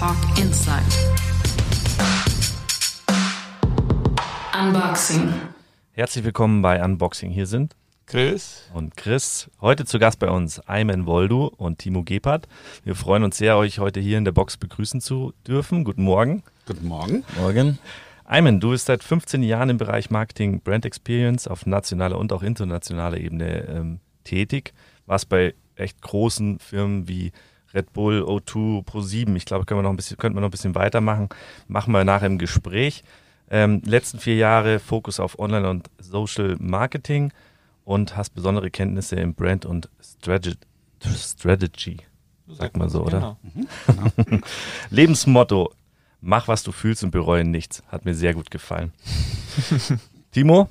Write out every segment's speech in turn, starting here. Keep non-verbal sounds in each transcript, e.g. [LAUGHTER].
Talk Inside. Unboxing. Herzlich willkommen bei Unboxing. Hier sind Chris und Chris. Heute zu Gast bei uns Ayman Woldu und Timo Gebhardt. Wir freuen uns sehr, euch heute hier in der Box begrüßen zu dürfen. Guten Morgen. Guten Morgen. Morgen. Ayman, du bist seit 15 Jahren im Bereich Marketing Brand Experience auf nationaler und auch internationaler Ebene ähm, tätig. Warst bei echt großen Firmen wie Red Bull, O2, Pro7. Ich glaube, können wir noch ein bisschen, könnten wir noch ein bisschen weitermachen. Machen wir nachher im Gespräch. Ähm, letzten vier Jahre Fokus auf Online und Social Marketing und hast besondere Kenntnisse im Brand und Strategy. Strategy sagt man so, oder? Genau. Mhm. [LAUGHS] Lebensmotto: Mach, was du fühlst und bereue nichts. Hat mir sehr gut gefallen. [LAUGHS] Timo,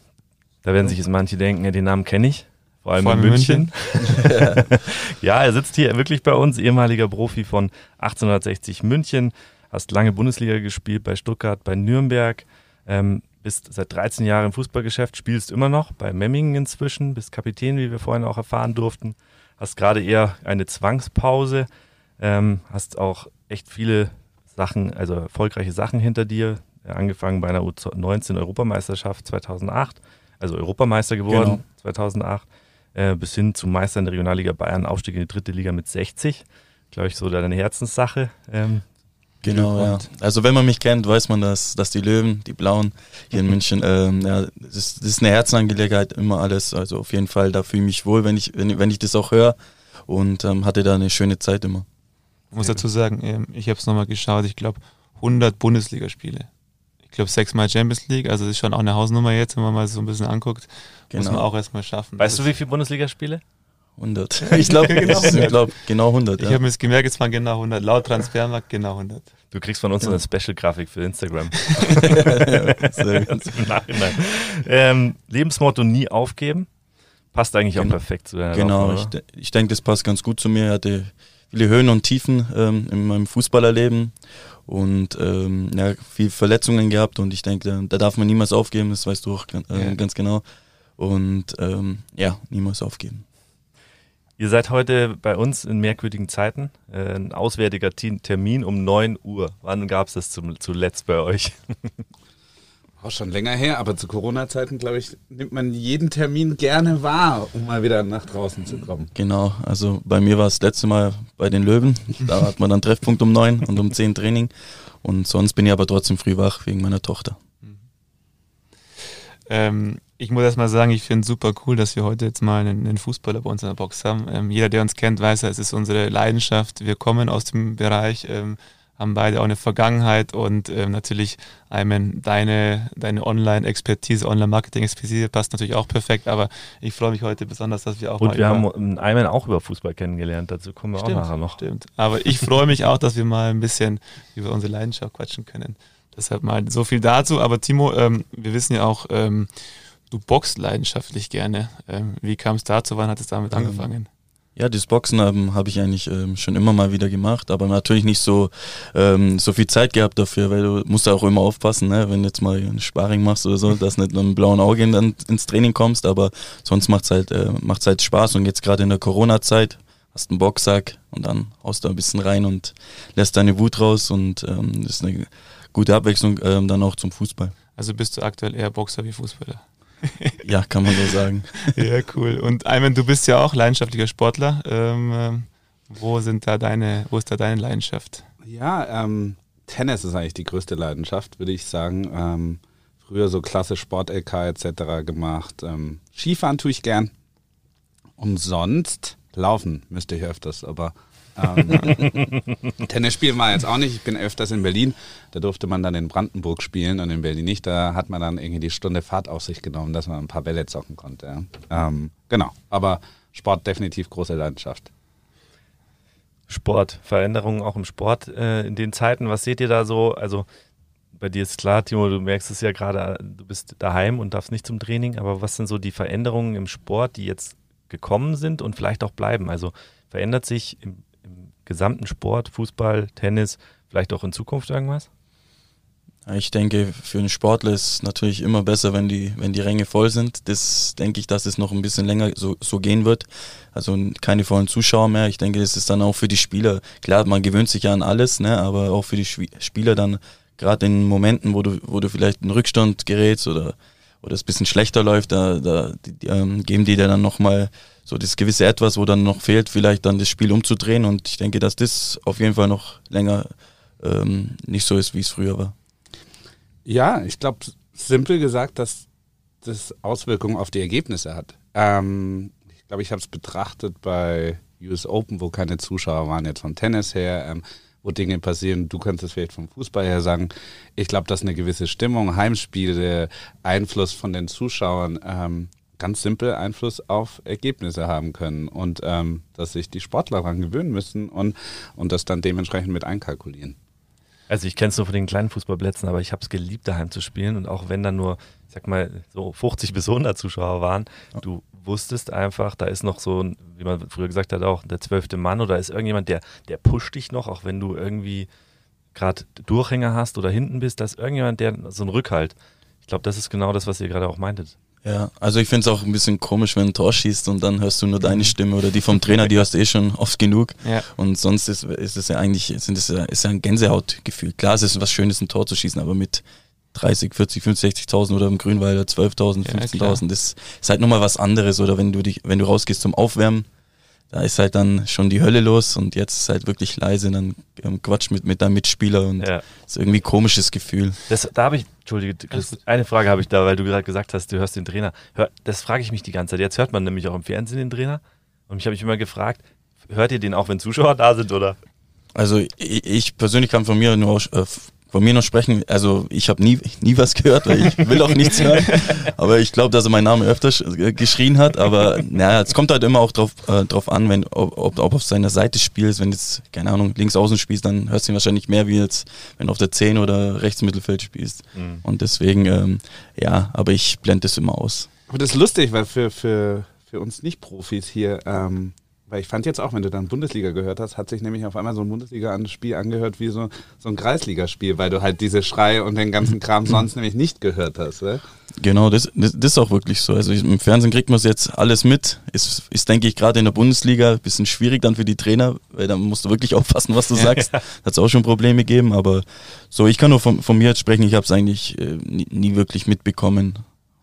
da werden sich jetzt manche denken, ja, den Namen kenne ich. Vor allem, Vor allem in in München. [LAUGHS] ja, er sitzt hier wirklich bei uns, ehemaliger Profi von 1860 München. Hast lange Bundesliga gespielt bei Stuttgart, bei Nürnberg. Ähm, bist seit 13 Jahren im Fußballgeschäft, spielst immer noch bei Memmingen inzwischen, bist Kapitän, wie wir vorhin auch erfahren durften. Hast gerade eher eine Zwangspause, ähm, hast auch echt viele Sachen, also erfolgreiche Sachen hinter dir. Angefangen bei einer U19-Europameisterschaft 2008, also Europameister geworden Genau. 2008, äh, bis hin zum Meister in der Regionalliga Bayern, Aufstieg in die dritte Liga mit 60. Glaube ich, so deine Herzenssache. Ähm, Genau, ja. Also wenn man mich kennt, weiß man, dass, dass die Löwen, die Blauen hier in [LAUGHS] München, ähm, ja, das ist, das ist eine Herzensangelegenheit, immer alles. Also auf jeden Fall, da fühle ich mich wohl, wenn ich, wenn, wenn ich das auch höre und ähm, hatte da eine schöne Zeit immer. Ich muss dazu sagen, ähm, ich habe es nochmal geschaut, ich glaube 100 Bundesligaspiele. Ich glaube sechsmal Champions League, also das ist schon auch eine Hausnummer jetzt, wenn man mal so ein bisschen anguckt, muss man Genau. auch erstmal schaffen. weißt du, Das wie viele Bundesligaspiele? 100. Ich glaube, [LAUGHS] Genau. ich glaub, genau 100. Ich Ja. habe mir das gemerkt, es waren genau 100. Laut Transfermarkt genau 100. Du kriegst von uns Ja. eine Special-Grafik für Instagram. [LAUGHS] Ähm, Lebensmotto nie aufgeben. Passt eigentlich auch Genau. perfekt zu deiner Genau, Laufbahn, ich, de- ich denke, das passt ganz gut zu mir. Ich hatte viele Höhen und Tiefen ähm, in meinem Fußballerleben und ähm, ja, viel Verletzungen gehabt und ich denke, da, da darf man niemals aufgeben, das weißt du auch äh, Ja. ganz genau. Und ähm, ja, niemals aufgeben. Ihr seid heute bei uns in merkwürdigen Zeiten. Äh, ein auswärtiger Ti- Termin um 9 Uhr. Wann gab es das zum, zuletzt bei euch? [LAUGHS] Auch schon länger her, aber zu Corona-Zeiten, glaube ich, nimmt man jeden Termin gerne wahr, um mal wieder nach draußen zu kommen. Genau, also bei mir war es das letzte Mal bei den Löwen. Da hat man dann Treffpunkt um neun und um zehn Training. Und sonst bin ich aber trotzdem früh wach wegen meiner Tochter. Ähm, ich muss erst mal sagen, ich finde es super cool, dass wir heute jetzt mal einen, einen Fußballer bei uns in der Box haben. Ähm, jeder, der uns kennt, weiß, ja, es ist unsere Leidenschaft. Wir kommen aus dem Bereich, ähm, haben beide auch eine Vergangenheit und ähm, natürlich, Ayman, deine, deine Online-Expertise, Online-Marketing-Expertise passt natürlich auch perfekt, aber ich freue mich heute besonders, dass wir auch mal Und wir haben Ayman auch über Fußball kennengelernt. Dazu kommen wir auch nachher noch. Stimmt. Aber ich freue mich auch, dass wir mal ein bisschen über unsere Leidenschaft quatschen können. Deshalb mal so viel dazu. Aber Timo, ähm, wir wissen ja auch, ähm, du boxst leidenschaftlich gerne. Ähm, wie kam es dazu? Wann hat es damit Ähm, angefangen? Ja, das Boxen ähm, habe ich eigentlich ähm, schon immer mal wieder gemacht, aber natürlich nicht so ähm, so viel Zeit gehabt dafür, weil du musst auch immer aufpassen, ne? wenn du jetzt mal ein Sparring machst oder so, dass nicht mit einem blauen Auge in, dann ins Training kommst, aber sonst macht's halt äh, macht's halt Spaß und jetzt gerade in der Corona-Zeit hast einen Boxsack und dann haust du ein bisschen rein und lässt deine Wut raus und ähm, das ist eine gute Abwechslung ähm, dann auch zum Fußball. Also bist du aktuell eher Boxer wie Fußballer? Ja, kann man so sagen. [LAUGHS] ja, cool. Und Ayman, du bist ja auch leidenschaftlicher Sportler. Ähm, ähm, wo sind da deine, wo ist da deine Leidenschaft? Ja, ähm, Tennis ist eigentlich die größte Leidenschaft, würde ich sagen. Ähm, früher so klasse Sport-LK etc. gemacht. Ähm, Skifahren tue ich gern. Und sonst laufen müsste ich öfters, aber ähm, [LAUGHS] Tennis spielen war jetzt auch nicht. Ich bin öfters in Berlin. Da durfte man dann in Brandenburg spielen und in Berlin nicht. Da hat man dann irgendwie die Stunde Fahrt auf sich genommen, dass man ein paar Bälle zocken konnte. Ähm, genau, aber Sport definitiv große Leidenschaft. Sport, Veränderungen auch im Sport äh, in den Zeiten. Was seht ihr da so? Also bei dir ist klar, Timo, du merkst es ja gerade, du bist daheim und darfst nicht zum Training, aber was sind so die Veränderungen im Sport, die jetzt gekommen sind und vielleicht auch bleiben? Also verändert sich im gesamten Sport, Fußball, Tennis, vielleicht auch in Zukunft irgendwas? Ich denke, für einen Sportler ist es natürlich immer besser, wenn die, wenn die Ränge voll sind. Das denke ich, dass es noch ein bisschen länger so, so gehen wird. Also keine vollen Zuschauer mehr. Ich denke, das ist dann auch für die Spieler. Klar, man gewöhnt sich ja an alles, ne? aber auch für die Spieler dann, gerade in Momenten, wo du, wo du vielleicht in Rückstand gerätst oder, oder es ein bisschen schlechter läuft, da, da die, ähm, geben die dir dann nochmal so das gewisse Etwas, wo dann noch fehlt, vielleicht dann das Spiel umzudrehen. Und ich denke, dass das auf jeden Fall noch länger ähm, nicht so ist, wie es früher war. Ja, ich glaube, simpel gesagt, dass das Auswirkungen auf die Ergebnisse hat. Ähm, ich glaube, ich habe es betrachtet bei US Open, wo keine Zuschauer waren, jetzt vom Tennis her, ähm, wo Dinge passieren. Du kannst es vielleicht vom Fußball her sagen. Ich glaube, dass eine gewisse Stimmung, Heimspiele, Einfluss von den Zuschauern ähm, ganz simpel Einfluss auf Ergebnisse haben können und ähm, dass sich die Sportler daran gewöhnen müssen und, und das dann dementsprechend mit einkalkulieren. Also ich kenne es nur von den kleinen Fußballplätzen, aber ich habe es geliebt, daheim zu spielen. Und auch wenn da nur, ich sag mal, so 50 bis 100 Zuschauer waren, ja. du wusstest einfach, da ist noch so, wie man früher gesagt hat, auch der zwölfte Mann oder ist irgendjemand, der, der pusht dich noch, auch wenn du irgendwie gerade Durchhänger hast oder hinten bist, da ist irgendjemand, der so ein Rückhalt. Ich glaube, das ist genau das, was ihr gerade auch meintet. Ja, also ich finde es auch ein bisschen komisch, wenn ein Tor schießt und dann hörst du nur deine mhm. Stimme oder die vom Trainer, die hörst du eh schon oft genug. Ja. Und sonst ist, ist es ja eigentlich, sind es ja, ist ja ein Gänsehautgefühl. Klar, es ist was Schönes, ein Tor zu schießen, aber mit 30, 40, 50, 60.000 oder im Grünwalder 12.000, 15.000, ja, das ist halt nochmal was anderes. Oder wenn du dich, wenn du rausgehst zum Aufwärmen, da ist halt dann schon die Hölle los und jetzt ist halt wirklich leise, dann ähm, Quatsch mit, mit deinem Mitspieler und ja. ist irgendwie ein komisches Gefühl. Das, da habe ich, Entschuldige, Chris, eine Frage habe ich da, weil du gerade gesagt hast, du hörst den Trainer. Hör, das frage ich mich die ganze Zeit. Jetzt hört man nämlich auch im Fernsehen den Trainer und ich habe mich immer gefragt, hört ihr den auch, wenn Zuschauer da sind oder? Also ich, ich persönlich kann von mir nur äh, von mir noch sprechen. Also ich habe nie, nie was gehört, weil ich will auch nichts hören. [LAUGHS] Aber ich glaube, dass er meinen Namen öfter äh, geschrien hat. Aber naja, es kommt halt immer auch drauf, äh, drauf an, wenn, ob, ob, ob auf seiner Seite spielst. Wenn jetzt, keine Ahnung, links außen spielst, dann hörst du ihn wahrscheinlich mehr, wie jetzt, wenn du auf der 10 oder rechts Mittelfeld spielst. Mhm. Und deswegen, ähm, ja, aber ich blende das immer aus. Aber das ist lustig, weil für, für, für uns Nicht-Profis hier, ähm, weil ich fand jetzt auch, wenn du dann Bundesliga gehört hast, hat sich nämlich auf einmal so ein Bundesliga-Spiel angehört wie so, so ein Kreisligaspiel, weil du halt diese Schrei und den ganzen Kram [CLEARS THROAT] sonst nämlich nicht gehört hast. Oder? Genau, das, das, das, ist auch wirklich so. Also im Fernsehen kriegt man es jetzt alles mit. Ist, ist denke ich, gerade in der Bundesliga ein bisschen schwierig dann für die Trainer, weil da musst du wirklich [LAUGHS] aufpassen, was du sagst. Hat es auch schon Probleme gegeben, aber so, ich kann nur von, von mir jetzt sprechen, ich habe es eigentlich äh, nie, nie wirklich mitbekommen.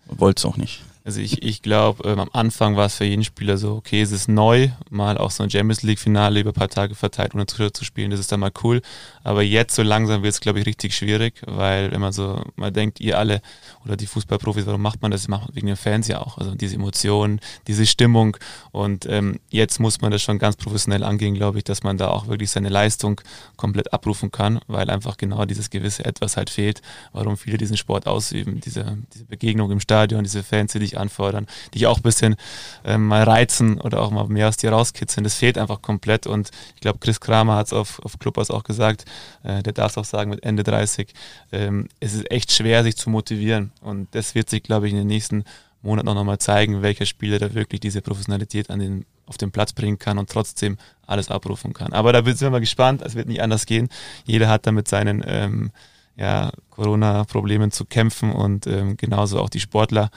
Wollte es auch nicht. Also ich, ich glaube, ähm, am Anfang war es für jeden Spieler so, okay, es ist neu, mal auch so ein Champions League-Finale über ein paar Tage verteilt, ohne Zuschauer zu spielen, das ist dann mal cool. Aber jetzt so langsam wird es, glaube ich, richtig schwierig, weil wenn man so mal denkt, ihr alle oder die Fußballprofis, warum macht man das? macht man wegen den Fans ja auch. Also diese Emotionen, diese Stimmung. Und ähm, jetzt muss man das schon ganz professionell angehen, glaube ich, dass man da auch wirklich seine Leistung komplett abrufen kann, weil einfach genau dieses gewisse Etwas halt fehlt, warum viele diesen Sport ausüben. Diese, diese Begegnung im Stadion, diese Fans, die dich anfordern, dich auch ein bisschen ähm, mal reizen oder auch mal mehr aus dir rauskitzeln. Das fehlt einfach komplett und ich glaube, Chris Kramer hat es auf, auf Clubhouse auch gesagt, äh, der darf es auch sagen mit Ende 30, ähm, es ist echt schwer, sich zu motivieren und das wird sich, glaube ich, in den nächsten Monaten auch nochmal zeigen, welcher Spieler da wirklich diese Professionalität an den, auf den Platz bringen kann und trotzdem alles abrufen kann. Aber da sind wir mal gespannt, es wird nicht anders gehen. Jeder hat da mit seinen ähm, ja, Corona-Problemen zu kämpfen und ähm, genauso auch die Sportler.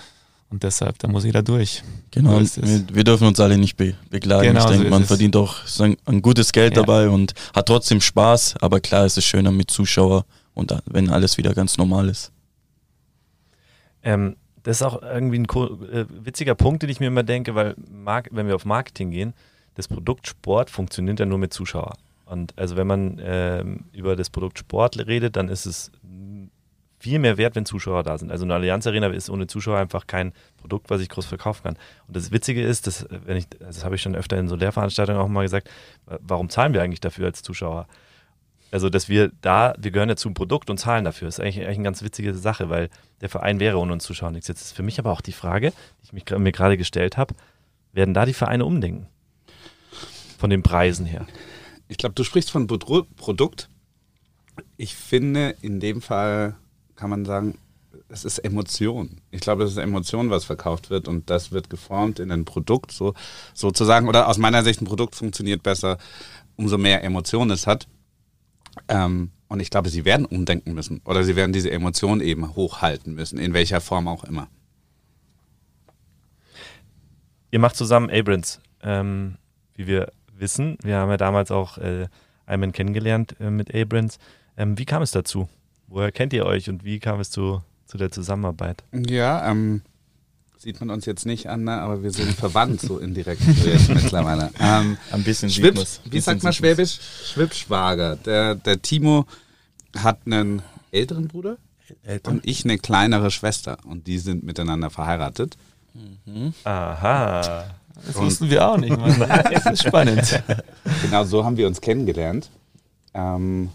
Und deshalb, da muss jeder durch. Genau, wir, wir, dürfen uns alle nicht be beklagen. Genau, ich denke, so man es. verdient auch ein, ein gutes Geld ja. dabei und hat trotzdem Spaß. Aber klar ist es schöner mit Zuschauer und wenn alles wieder ganz normal ist. Ähm, das ist auch irgendwie ein äh, witziger Punkt, den ich mir immer denke, weil wenn wir auf Marketing gehen, das Produkt Sport funktioniert ja nur mit Zuschauern. Und also wenn man ähm, über das Produkt Sport redet, dann ist es viel mehr wert, wenn Zuschauer da sind. Also eine Allianz Arena ist ohne Zuschauer einfach kein Produkt, was ich groß verkaufen kann. Und das Witzige ist, dass, wenn ich, das habe ich schon öfter in so Lehrveranstaltungen auch mal gesagt, warum zahlen wir eigentlich dafür als Zuschauer? Also, dass wir da, wir gehören ja zum Produkt und zahlen dafür. Das ist eigentlich, eigentlich eine ganz witzige Sache, weil der Verein wäre ohne uns Zuschauer nichts. Jetzt ist für mich aber auch die Frage, die ich mich, mir gerade gestellt habe, werden da die Vereine umdenken? Von den Preisen her. Ich glaube, du sprichst von Produkt. Ich finde, in dem Fall kann man sagen, es ist Emotion. Ich glaube, es ist Emotion, was verkauft wird und das wird geformt in ein Produkt, so sozusagen. Oder aus meiner Sicht, ein Produkt funktioniert besser, umso mehr Emotion es hat. Ähm, Und ich glaube, sie werden umdenken müssen oder sie werden diese Emotionen eben hochhalten müssen, in welcher Form auch immer. Ihr macht zusammen Abrams, ähm, wie wir wissen. Wir haben ja damals auch äh, Ayman kennengelernt äh, mit Abrams. Ähm, wie kam es dazu? Woher kennt ihr euch und wie kam es zu, zu der Zusammenarbeit? Ja, ähm, sieht man uns jetzt nicht an, ne? aber wir sind verwandt so indirekt [LAUGHS] mittlerweile. Ähm, Ein bisschen man's. wie sagt man Schwäbisch? Schwippschwager. Der, der Timo hat einen älteren Bruder Eltern. und ich eine kleinere Schwester und die sind miteinander verheiratet. Aha. Das wussten wir auch nicht. Mann. [LAUGHS] Das ist spannend. Genau so haben wir uns kennengelernt. Ähm,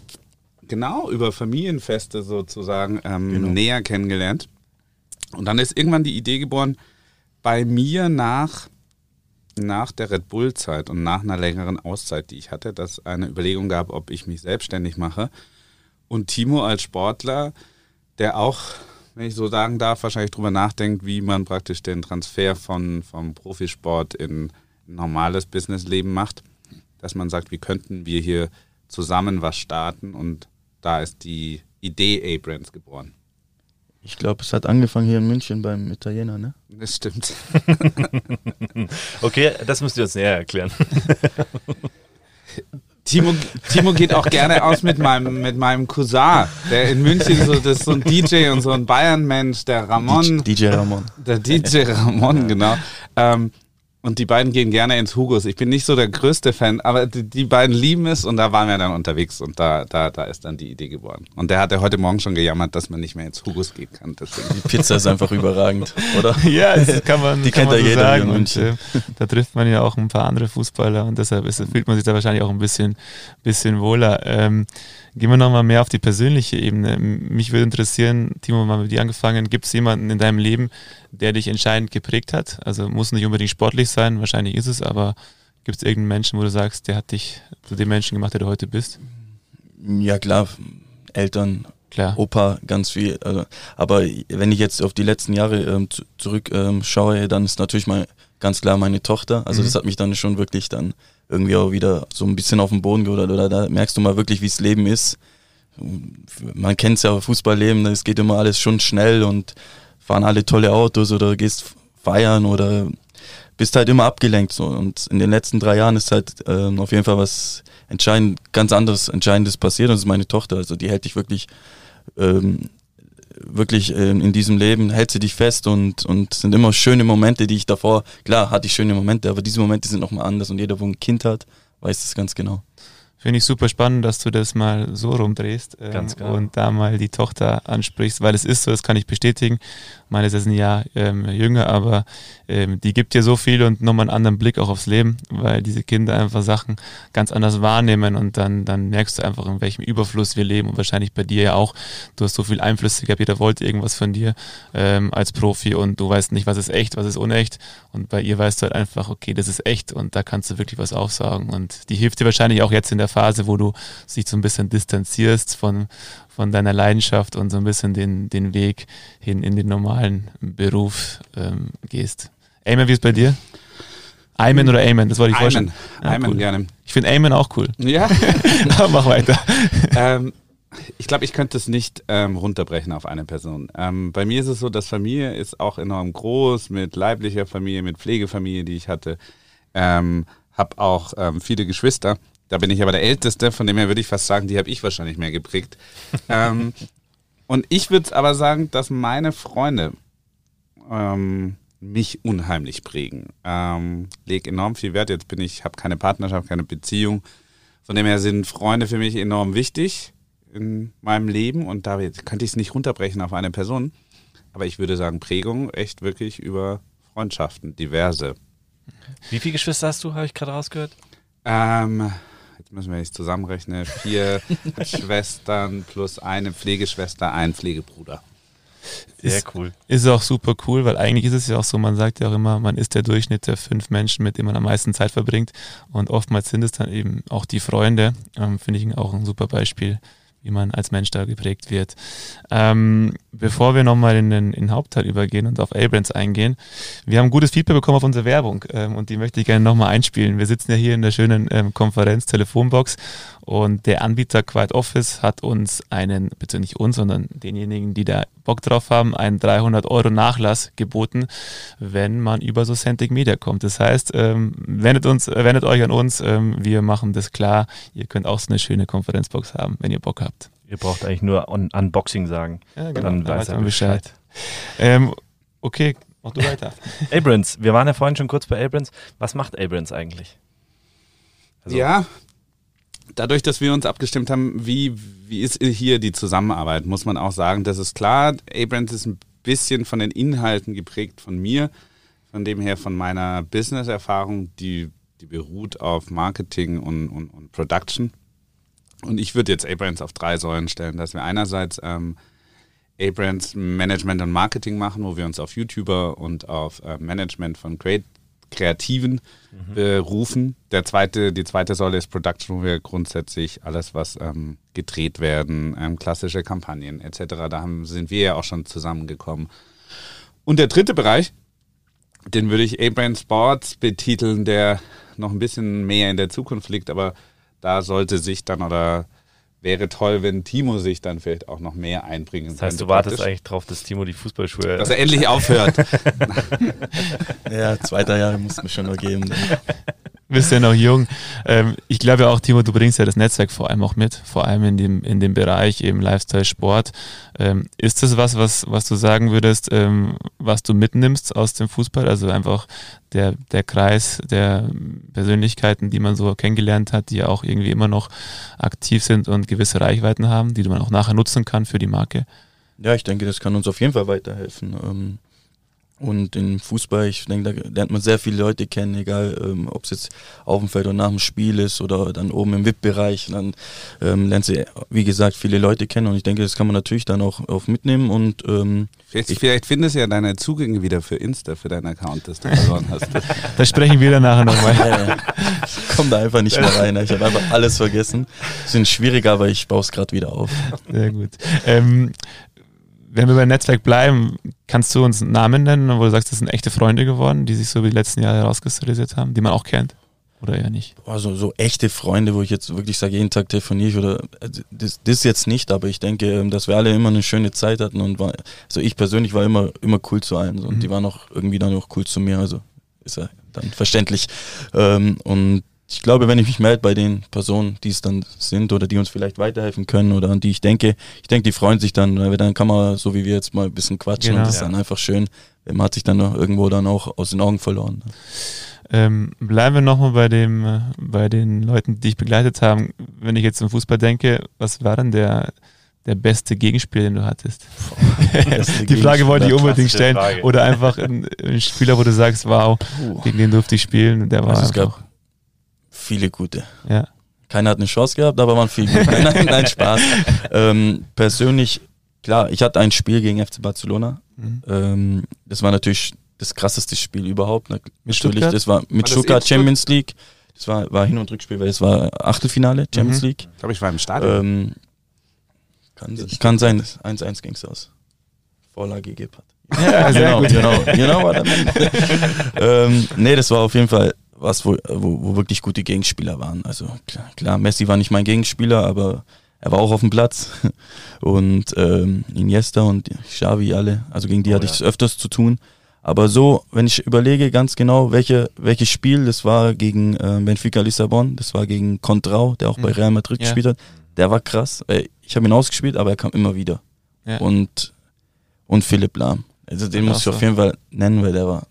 genau, über Familienfeste sozusagen ähm, Genau. näher kennengelernt. Und dann ist irgendwann die Idee geboren, bei mir nach, nach der Red Bull-Zeit und nach einer längeren Auszeit, die ich hatte, dass es eine Überlegung gab, ob ich mich selbstständig mache. Und Timo als Sportler, der auch, wenn ich so sagen darf, wahrscheinlich drüber nachdenkt, wie man praktisch den Transfer von, vom Profisport in ein normales Businessleben macht, dass man sagt, wie könnten wir hier zusammen was starten und da ist die Idee A-Brands geboren. Ich glaube, es hat angefangen hier in München beim Italiener, ne? Das stimmt. [LAUGHS] Okay, das müsst ihr uns näher erklären. [LAUGHS] Timo, Timo geht auch gerne aus mit meinem, mit meinem Cousin, der in München so, das ist so ein DJ und so ein Bayern-Mensch, der Ramon. DJ Ramon. Der DJ Ramon, genau. Ähm, und die beiden gehen gerne ins Hugos. Ich bin nicht so der größte Fan, aber die, die beiden lieben es und da waren wir dann unterwegs und da, da, da ist dann die Idee geboren. Und der hatte heute Morgen schon gejammert, dass man nicht mehr ins Hugos gehen kann. Deswegen. Die Pizza ist einfach überragend, oder? [LAUGHS] Ja, das kann man, Die kann kennt man ja so jeder sagen. Und, äh, da trifft man ja auch ein paar andere Fußballer und deshalb ist, fühlt man sich da wahrscheinlich auch ein bisschen, bisschen wohler. Ähm, gehen wir nochmal mehr auf die persönliche Ebene. Mich würde interessieren, Timo, mal mit dir angefangen, gibt es jemanden in deinem Leben, der dich entscheidend geprägt hat? Also muss nicht unbedingt sportlich sein, wahrscheinlich ist es, aber gibt es irgendeinen Menschen, wo du sagst, der hat dich zu dem Menschen gemacht, der du heute bist? Ja, klar. Eltern, Klar. Opa, ganz viel. Also, aber wenn ich jetzt auf die letzten Jahre ähm, zu- zurück ähm, schaue, dann ist natürlich mal ganz klar meine Tochter. Also Mhm. das hat mich dann schon wirklich dann irgendwie auch wieder so ein bisschen auf den Boden geholt. Oder da merkst du mal wirklich, wie das Leben ist. Man kennt es ja, Fußballleben, es geht immer alles schon schnell und fahren alle tolle Autos oder gehst feiern oder bist halt immer abgelenkt. So. Und in den letzten drei Jahren ist halt ähm, auf jeden Fall was entscheidend, ganz anderes, Entscheidendes passiert. Und das ist meine Tochter. Also die hält dich wirklich, ähm, wirklich ähm, in diesem Leben, hält sie dich fest und, und sind immer schöne Momente, die ich davor, klar hatte ich schöne Momente, aber diese Momente sind nochmal anders und jeder, wo ein Kind hat, weiß das ganz genau. Finde ich super spannend, dass du das mal so rumdrehst ähm, und da mal die Tochter ansprichst, weil es ist so, das kann ich bestätigen. Meine ist ein Jahr ähm, jünger, aber ähm, die gibt dir so viel und nochmal einen anderen Blick auch aufs Leben, weil diese Kinder einfach Sachen ganz anders wahrnehmen und dann, dann merkst du einfach, in welchem Überfluss wir leben. Und wahrscheinlich bei dir ja auch. Du hast so viel Einflüsse gehabt, jeder wollte irgendwas von dir ähm, als Profi und du weißt nicht, was ist echt, was ist unecht. Und bei ihr weißt du halt einfach, okay, das ist echt und da kannst du wirklich was aufsagen. Und die hilft dir wahrscheinlich auch jetzt in der Phase, wo du dich so ein bisschen distanzierst von, von deiner Leidenschaft und so ein bisschen den, den Weg hin in den normalen Beruf ähm, gehst. Amen, wie ist bei dir? Amen oder Amen? Das wollte ich Amen. vorstellen. Ja, Amen cool. gerne. Ich finde Amen auch cool. Ja. [LAUGHS] Aber mach weiter. [LAUGHS] ähm, ich glaube, ich könnte es nicht ähm, runterbrechen auf eine Person. Ähm, bei mir ist es so, dass Familie ist auch enorm groß mit leiblicher Familie, mit Pflegefamilie, die ich hatte. Ähm, hab auch ähm, viele Geschwister. Da bin ich aber der Älteste, von dem her würde ich fast sagen, die habe ich wahrscheinlich mehr geprägt. ähm, [LAUGHS] und ich würde aber sagen, dass meine Freunde ähm, mich unheimlich prägen. Ähm, leg enorm viel Wert. Jetzt bin ich, habe keine Partnerschaft, keine Beziehung. Von dem her sind Freunde für mich enorm wichtig in meinem Leben und da könnte ich es nicht runterbrechen auf eine Person. Aber ich würde sagen, Prägung echt wirklich über Freundschaften, diverse. Wie viele Geschwister hast du, habe ich gerade rausgehört? Ähm, jetzt müssen wir nicht zusammenrechnen. Vier [LAUGHS] Schwestern plus eine Pflegeschwester, ein Pflegebruder. Sehr Ist- cool. Ist auch super cool, weil eigentlich ist es ja auch so, man sagt ja auch immer, man ist der Durchschnitt der fünf Menschen, mit denen man am meisten Zeit verbringt. Und oftmals sind es dann eben auch die Freunde. Ähm, Finde ich auch ein super Beispiel, wie man als Mensch da geprägt wird. Ähm, bevor wir nochmal in den, in den Hauptteil übergehen und auf A-Brands eingehen, wir haben gutes Feedback bekommen auf unsere Werbung ähm, und die möchte ich gerne nochmal einspielen. Wir sitzen ja hier in der schönen ähm, Konferenz-Telefonbox und der Anbieter Quiet Office hat uns einen, bitte nicht uns, sondern denjenigen, die da Bock drauf haben, einen 300 Euro Nachlass geboten, wenn man über so Centric Media kommt. Das heißt, ähm, wendet, uns, äh, wendet euch an uns, ähm, wir machen das klar. Ihr könnt auch so eine schöne Konferenzbox haben, wenn ihr Bock habt. Ihr braucht eigentlich nur Un Unboxing sagen. Ja, genau. Dann, weiß er Bescheid. Bescheid. Ähm, okay, mach du weiter. [LAUGHS] Abrams, wir waren ja vorhin schon kurz bei Abrams. Was macht Abrams eigentlich? Also, ja, dadurch, dass wir uns abgestimmt haben, wie, wie ist hier die Zusammenarbeit, muss man auch sagen, das ist klar, Abrams ist ein bisschen von den Inhalten geprägt von mir, von dem her von meiner Business-Erfahrung, die, die beruht auf Marketing und, und, und Production. Und ich würde jetzt A-Brands auf drei Säulen stellen, dass wir einerseits ähm, A-Brands Management und Marketing machen, wo wir uns auf YouTuber und auf äh, Management von Great Kreativen mhm. berufen. Der zweite, die zweite Säule ist Production, wo wir grundsätzlich alles, was ähm, gedreht werden, ähm, klassische Kampagnen etc., da haben, sind wir ja auch schon zusammengekommen. Und der dritte Bereich, den würde ich A-Brand Sports betiteln, der noch ein bisschen mehr in der Zukunft liegt, aber da sollte sich dann oder wäre toll, wenn Timo sich dann vielleicht auch noch mehr einbringen Das heißt, du wartest eigentlich drauf, dass Timo die Fußballschuhe. Dass er endlich aufhört. [LAUGHS] ja, zwei, drei Jahre muss es mir schon noch geben. [LAUGHS] bist ja noch jung. Ähm, ich glaube ja auch, Timo, du bringst ja das Netzwerk vor allem auch mit, vor allem in dem, in dem Bereich eben Lifestyle, Sport. Ähm, ist das was, was, was du sagen würdest, ähm, was du mitnimmst aus dem Fußball? Also einfach der, der Kreis der Persönlichkeiten, die man so kennengelernt hat, die ja auch irgendwie immer noch aktiv sind und gewisse Reichweiten haben, die man auch nachher nutzen kann für die Marke? Ja, ich denke, das kann uns auf jeden Fall weiterhelfen. Und im Fußball, ich denke, da lernt man sehr viele Leute kennen, egal ähm, ob es jetzt auf dem Feld oder nach dem Spiel ist oder dann oben im VIP-Bereich. Dann ähm, lernt sie, wie gesagt, viele Leute kennen und ich denke, das kann man natürlich dann auch, auch mitnehmen. Und ähm, vielleicht, ich, vielleicht findest du ja deine Zugänge wieder für Insta, für deinen Account, das du verloren hast. [LAUGHS] da sprechen wir dann nachher nochmal. [LAUGHS] ja, ja. Ich komme da einfach nicht mehr rein. Ich habe einfach alles vergessen. Sind schwieriger, aber ich baue es gerade wieder auf. Sehr gut. Ähm, wenn wir beim Netzwerk bleiben, kannst du uns Namen nennen, wo du sagst, das sind echte Freunde geworden, die sich so wie die letzten Jahre herauskristallisiert haben, die man auch kennt? Oder eher nicht? Also so echte Freunde, wo ich jetzt wirklich sage, jeden Tag telefoniere ich oder also das, das jetzt nicht, aber ich denke, ähm, dass wir alle immer eine schöne Zeit hatten und war, also ich persönlich war immer, immer cool zu allen und mhm. die waren auch irgendwie dann auch cool zu mir, also ist ja dann verständlich. Ähm, und ich glaube, wenn ich mich melde bei den Personen, die es dann sind oder die uns vielleicht weiterhelfen können oder an die ich denke, ich denke, die freuen sich dann, weil dann kann man, so wie wir jetzt mal ein bisschen quatschen genau, und das ja. ist dann einfach schön. Man hat sich dann irgendwo dann auch aus den Augen verloren. Ähm, bleiben wir nochmal bei dem, äh, bei den Leuten, die dich begleitet haben. Wenn ich jetzt zum Fußball denke, was war denn der, der beste Gegenspiel, den du hattest? [LAUGHS] die Frage wollte ich unbedingt stellen. Frage. Oder einfach ein, ein, Spieler, wo du sagst, wow, uh. gegen den durfte ich spielen. Der war also es gab viele gute. Ja. Keiner hat eine Chance gehabt, aber waren viele gute. [LAUGHS] nein, nein, Spaß. ähm, persönlich, klar, ich hatte ein Spiel gegen FC Barcelona. Mhm. Ähm, das war natürlich das krasseste Spiel überhaupt. Mit natürlich, Stuttgart? das war mit war Stuttgart Champions League. Das war, war Hin- und Rückspiel, weil es war Achtelfinale Champions mhm. League. Ich glaube, ich war im Stadion. Ähm, kann, kann sein, 1-1 ging es aus. Vorlage Gebhardt. Ja, genau, genau, genau der [LAUGHS] ähm, nee, das war auf jeden Fall was, wo, wo, wo wirklich gute Gegenspieler waren. Also klar, klar, Messi war nicht mein Gegenspieler, aber er war auch auf dem Platz. [LAUGHS] Und ähm, Iniesta und Xavi alle, also gegen die oh, hatte ja. ich öfters zu tun. Aber so, wenn ich überlege ganz genau, welche, welches Spiel, das war gegen äh, Benfica Lissabon, das war gegen Contrau, der auch mhm. bei Real Madrid ja. gespielt hat, der war krass. Ich habe ihn ausgespielt, aber er kam immer wieder. Ja. Und, und Philipp Lahm. Also den muss ich auf jeden Fall nennen, weil der war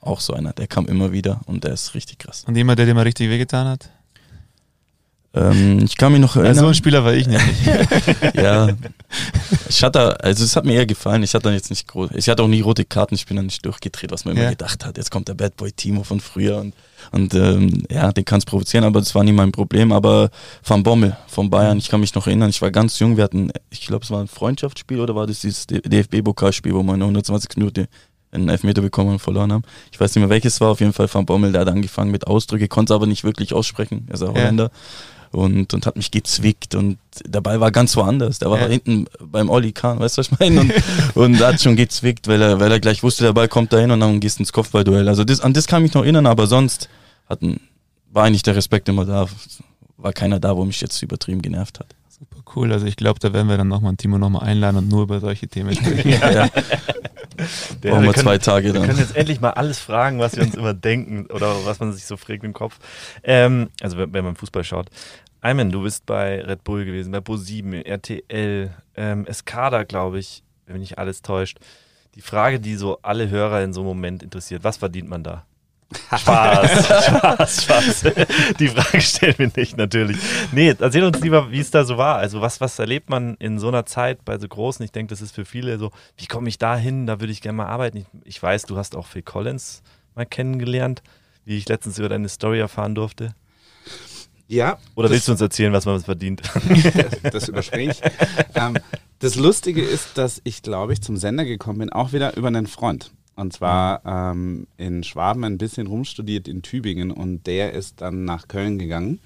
auch so einer, der kam immer wieder und der ist richtig krass. Und jemand, der dir mal richtig wehgetan hat? Ähm, ich kann mich noch erinnern. Ja, so ein Spieler war ich nicht. [LAUGHS] ja. Ich hatte, also es hat mir eher gefallen. Ich hatte jetzt nicht groß, ich hatte auch nie rote Karten, ich bin dann nicht durchgedreht, was man ja. immer gedacht hat. Jetzt kommt der Bad Boy Timo von früher und, und ähm, ja, den kann es provozieren, aber das war nie mein Problem. Aber Van Bommel von Bayern, ich kann mich noch erinnern, ich war ganz jung, wir hatten, ich glaube, es war ein Freundschaftsspiel oder war das dieses DFB-Pokalspiel, wo man in 120 Minuten einen Elfmeter bekommen und verloren haben. Ich weiß nicht mehr welches war, auf jeden Fall Van Bommel, der hat angefangen mit Ausdrücke, konnte aber nicht wirklich aussprechen, er ist ein Holländer. und, und hat mich gezwickt und der Ball war ganz woanders. Der war Ja. hinten beim Olli Kahn, weißt du, was ich meine? Und, [LAUGHS] und hat schon gezwickt, weil er, weil er gleich wusste, der Ball kommt dahin und dann gehst ins Kopfballduell. Also das, an das kann ich mich noch erinnern, aber sonst hatten, war eigentlich der Respekt immer da. War keiner da, wo mich jetzt übertrieben genervt hat. Super cool. Also ich glaube, da werden wir dann nochmal Timo nochmal einladen und nur über solche Themen [LAUGHS] sprechen. Ja, ja. [LAUGHS] [LAUGHS] Der- wir können- zwei Tage Wir dann. können jetzt endlich mal alles fragen, was wir uns immer [LAUGHS] denken oder was man sich so fragt im Kopf. Ähm, also wenn, wenn man Fußball schaut. Ayman, du bist bei Red Bull gewesen, bei Pro7, RTL, ähm, Escada, glaube ich, wenn mich nicht alles täuscht. Die Frage, die so alle Hörer in so einem Moment interessiert, was verdient man da? Spaß, [LAUGHS] Spaß, Spaß. Die Frage stellen wir nicht, natürlich. Nee, erzähl uns lieber, wie es da so war. Also, was, was erlebt man in so einer Zeit bei so Großen? Ich denke, das ist für viele so, wie komme ich da hin? Da würde ich gerne mal arbeiten. Ich, ich weiß, du hast auch Phil Collins mal kennengelernt, wie ich letztens über deine Story erfahren durfte. Ja. Oder willst du uns erzählen, was man verdient? das, [LAUGHS] das überspringe ich. ähm, das Lustige ist, dass ich, glaube ich, zum Sender gekommen bin, auch wieder über einen Freund. Und zwar ähm, in Schwaben ein bisschen rumstudiert in Tübingen und der ist dann nach Köln gegangen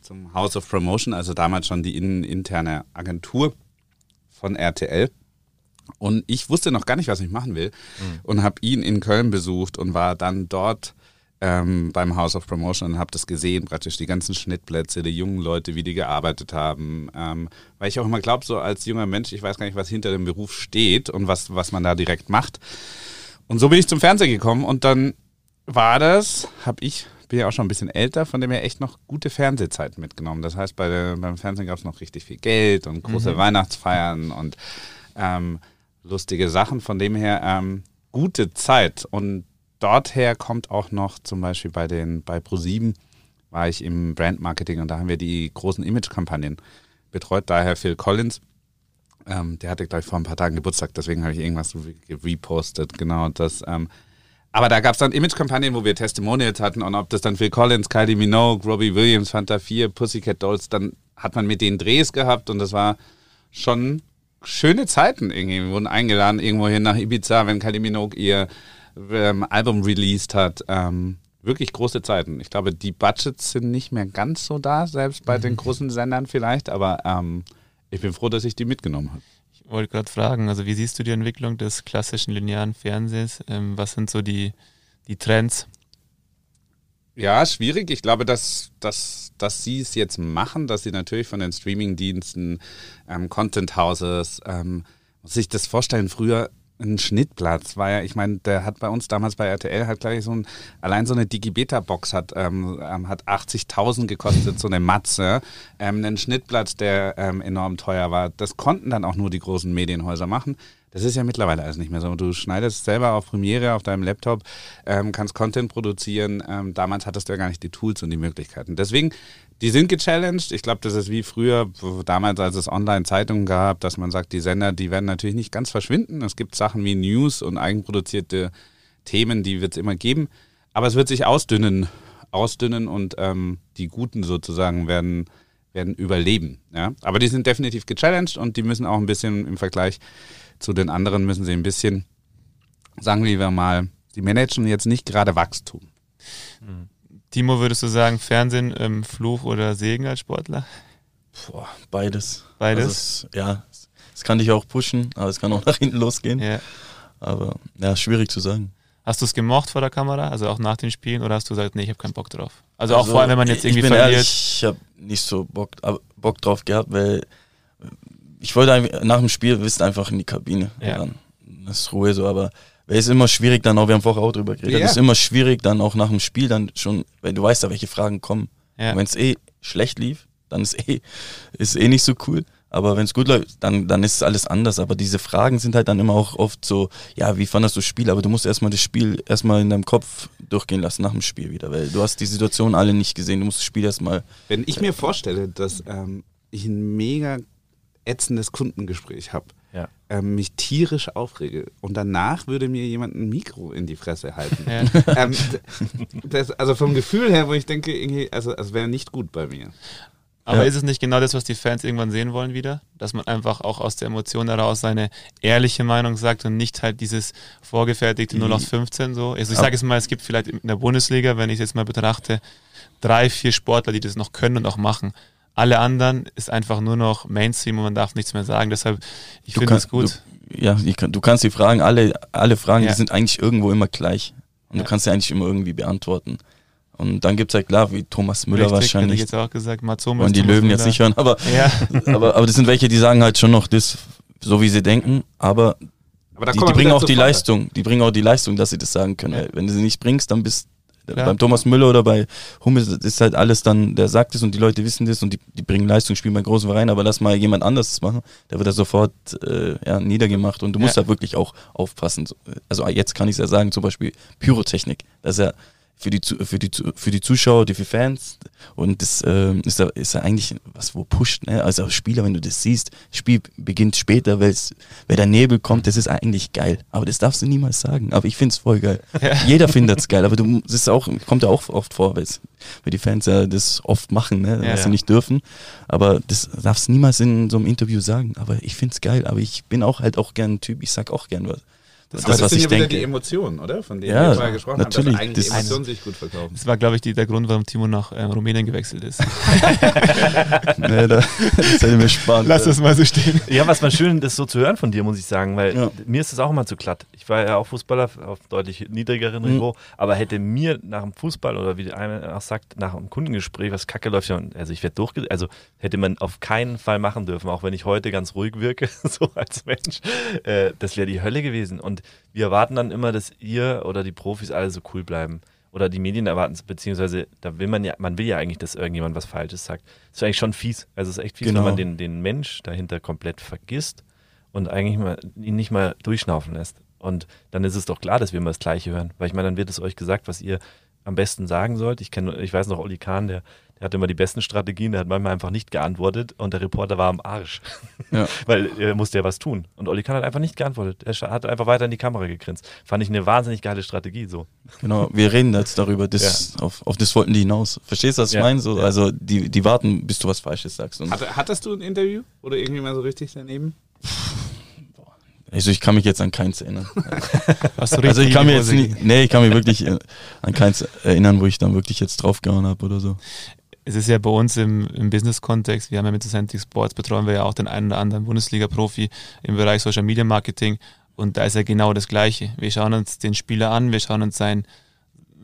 zum House of Promotion, also damals schon die in, interne Agentur von RTL. Und ich wusste noch gar nicht, was ich machen will und habe ihn in Köln besucht und war dann dort ähm, beim House of Promotion und habe das gesehen, praktisch die ganzen Schnittplätze, die jungen Leute, wie die gearbeitet haben. Ähm, weil ich auch immer glaube, so als junger Mensch, ich weiß gar nicht, was hinter dem Beruf steht und was, was man da direkt macht. Und so bin ich zum Fernsehen gekommen und dann war das, habe ich, bin ja auch schon ein bisschen älter, von dem her echt noch gute Fernsehzeiten mitgenommen. Das heißt, bei der, beim Fernsehen gab es noch richtig viel Geld und große Weihnachtsfeiern und ähm, lustige Sachen. Von dem her ähm, gute Zeit. Und dorther kommt auch noch zum Beispiel bei den bei Pro7 war ich im Brandmarketing und da haben wir die großen Image-Kampagnen betreut. Daher Phil Collins. Ähm, der hatte, glaube ich, vor ein paar Tagen Geburtstag, deswegen habe ich irgendwas re- repostet. Genau, das. Ähm, aber da gab es dann Image-Kampagnen, wo wir Testimonials hatten und ob das dann Phil Collins, Kylie Minogue, Robbie Williams, Fanta 4, Pussycat Dolls, dann hat man mit denen Drehs gehabt und das war schon schöne Zeiten irgendwie. Wir wurden eingeladen irgendwo hin nach Ibiza, wenn Kylie Minogue ihr ähm, Album released hat. Ähm, wirklich große Zeiten. Ich glaube, die Budgets sind nicht mehr ganz so da, selbst bei den großen Sendern vielleicht, aber ähm, ich bin froh, dass ich die mitgenommen habe. Ich wollte gerade fragen, also wie siehst du die Entwicklung des klassischen linearen Fernsehens? Ähm, was sind so die, die Trends? Ja, schwierig. Ich glaube, dass, dass, dass sie es jetzt machen, dass sie natürlich von den Streamingdiensten, ähm, Content Houses, ähm, muss sich das vorstellen, früher ein Schnittplatz war ja, ich meine, der hat bei uns damals bei RTL hat gleich so ein, allein so eine Digibeta-Box hat, ähm, ähm, hat 80.000 gekostet, so eine Matze, ähm, einen Schnittplatz, der ähm, enorm teuer war. Das konnten dann auch nur die großen Medienhäuser machen. Das ist ja mittlerweile alles nicht mehr so. Du schneidest selber auf Premiere auf deinem Laptop, ähm, kannst Content produzieren. Ähm, damals hattest du ja gar nicht die Tools und die Möglichkeiten. Deswegen, die sind gechallenged. Ich glaube, das ist wie früher, damals, als es Online-Zeitungen gab, dass man sagt, die Sender, die werden natürlich nicht ganz verschwinden. Es gibt Sachen wie News und eigenproduzierte Themen, die wird es immer geben. Aber es wird sich ausdünnen, ausdünnen und ähm, die Guten sozusagen werden, werden überleben. Ja? Aber die sind definitiv gechallenged und die müssen auch ein bisschen im Vergleich zu den anderen müssen sie ein bisschen, sagen wir mal, die managen jetzt nicht gerade Wachstum. Timo, würdest du sagen, Fernsehen, ähm, Fluch oder Segen als Sportler? Boah, beides. Beides? Also es, ja, es, kann dich auch pushen, aber es kann auch [LAUGHS] nach hinten losgehen. Ja. Aber ja, schwierig zu sagen. Hast du es gemocht vor der Kamera, also auch nach den Spielen, oder hast du gesagt, nee, ich habe keinen Bock drauf? Also, auch vor allem, wenn man jetzt irgendwie ich bin verliert. Ehrlich, ich habe nicht so Bock, Bock drauf gehabt, weil ich wollte nach dem Spiel wisst einfach in die Kabine. Ja. Dann das ist Ruhe so, aber es ist immer schwierig dann auch, wir haben vorher auch drüber geredet, Ja. es ist immer schwierig dann auch nach dem Spiel dann schon, weil du weißt ja, welche Fragen kommen. Ja. Wenn es eh schlecht lief, dann ist eh, ist eh nicht so cool. Aber wenn es gut läuft, dann, dann ist alles anders. Aber diese Fragen sind halt dann immer auch oft so, ja, wie fandest du das Spiel? Aber du musst erstmal das Spiel erstmal in deinem Kopf durchgehen lassen nach dem Spiel wieder, weil du hast die Situation alle nicht gesehen. Du musst das Spiel erstmal. Wenn ich mir vorstelle, dass ähm, ich ein mega ätzendes Kundengespräch habe. Ähm, mich tierisch aufrege und danach würde mir jemand ein Mikro in die Fresse halten. Ja. [LAUGHS] ähm, das, also vom Gefühl her, wo ich denke, irgendwie, also es wäre nicht gut bei mir. Aber Ja. ist es nicht genau das, was die Fans irgendwann sehen wollen wieder? Dass man einfach auch aus der Emotion heraus seine ehrliche Meinung sagt und nicht halt dieses vorgefertigte 0 aus 15 so. Also ich sage es mal, es gibt vielleicht in der Bundesliga, wenn ich es jetzt mal betrachte, drei, vier Sportler, die das noch können und auch machen. Alle anderen ist einfach nur noch Mainstream und man darf nichts mehr sagen. Deshalb, ich finde es gut. Du, ja, du kannst die Fragen, alle, alle Fragen, ja. die sind eigentlich irgendwo immer gleich. Und ja. du kannst sie eigentlich immer irgendwie beantworten. Und dann gibt es halt klar, wie Thomas Müller Richtig, wahrscheinlich. Ich jetzt auch gesagt, Mats Hummels, Wollen die Thomas Löwen Müller. jetzt nicht hören, aber, ja. [LAUGHS] aber, aber das sind welche, die sagen halt schon noch das, so wie sie denken, aber, aber die, die bringen auch die. Leistung, die bringen auch die Leistung, dass sie das sagen können. Ja. Wenn du sie nicht bringst, dann bist Klar. beim Thomas Müller oder bei Hummels ist halt alles dann, der sagt es und die Leute wissen das und die, die bringen Leistung, spielen bei großen Vereinen, aber lass mal jemand anderes das machen, der wird da sofort äh, ja, niedergemacht und du musst ja. da wirklich auch aufpassen. Also jetzt kann ich es ja sagen, zum Beispiel Pyrotechnik, das ist ja für die, für die, für die Zuschauer, die für Fans. Und das äh, ist, ja, ist ja eigentlich was, wo pusht. Ne? Also als Spieler, wenn du das siehst, Spiel beginnt später, weil der Nebel kommt, das ist eigentlich geil. Aber das darfst du niemals sagen. Aber ich finde es voll geil. [LAUGHS] Ja. Jeder findet es geil, aber du, das ist auch, kommt ja auch oft vor, weil die Fans ja das oft machen, ne? was ja, sie nicht dürfen. Aber das darfst du niemals in so einem Interview sagen. Aber ich finde es geil. Aber ich bin auch halt auch gern ein Typ, ich sag auch gern was. Das, das, das sind ja denke. wieder die Emotionen, oder? Von denen ja, wir vorher gesprochen natürlich, haben, dass eigentlich das Emotionen sich gut verkaufen. Das war, glaube ich, die, der Grund, warum Timo nach ähm, Rumänien gewechselt ist. [LAUGHS] [LAUGHS] nee, da, das hätte mir spannend. Lass das mal so stehen. Ja, was mal schön ist, so zu hören von dir, muss ich sagen, weil ja. mir ist das auch immer zu glatt. Ich war ja auch Fußballer auf deutlich niedrigerem mhm. Niveau, aber hätte mir nach dem Fußball oder wie einer auch sagt, nach einem Kundengespräch, was kacke läuft, also ich werde durchge... Also hätte man auf keinen Fall machen dürfen, auch wenn ich heute ganz ruhig wirke, [LAUGHS] so als Mensch. Äh, das wäre die Hölle gewesen. Und wir erwarten dann immer, dass ihr oder die Profis alle so cool bleiben. Oder die Medien erwarten es, beziehungsweise da will man ja, man will ja eigentlich, dass irgendjemand was Falsches sagt. Das ist eigentlich schon fies. Also es ist echt fies, genau. wenn man den, den Mensch dahinter komplett vergisst und eigentlich mal, ihn nicht mal durchschnaufen lässt. Und dann ist es doch klar, dass wir immer das Gleiche hören. Weil ich meine, dann wird es euch gesagt, was ihr am besten sagen sollt. Ich kenne, ich weiß noch, Oli Kahn, der, der hatte immer die besten Strategien, der hat manchmal einfach nicht geantwortet und der Reporter war am Arsch. Ja. [LAUGHS] Weil er musste ja was tun. Und Oli Kahn hat einfach nicht geantwortet. Er hat einfach weiter in die Kamera gegrinst. Fand ich eine wahnsinnig geile Strategie so. Genau, wir reden jetzt darüber, das, ja. auf, auf das wollten die hinaus. Verstehst du, was ich ja. meine? So, also die, die warten, bis du was Falsches sagst. Und Hat, hattest du ein Interview oder irgendwie mal so richtig daneben? Also ich kann mich jetzt an keins erinnern. [LAUGHS] also ich kann mir jetzt nicht, nee, ich kann mich wirklich äh, an keins erinnern, wo ich dann wirklich jetzt draufgehauen habe oder so. Es ist ja bei uns im, im Business-Kontext, wir haben ja mit Authentic Sports betreuen wir ja auch den einen oder anderen Bundesliga-Profi im Bereich Social Media Marketing und da ist ja genau das Gleiche. Wir schauen uns den Spieler an, wir schauen uns sein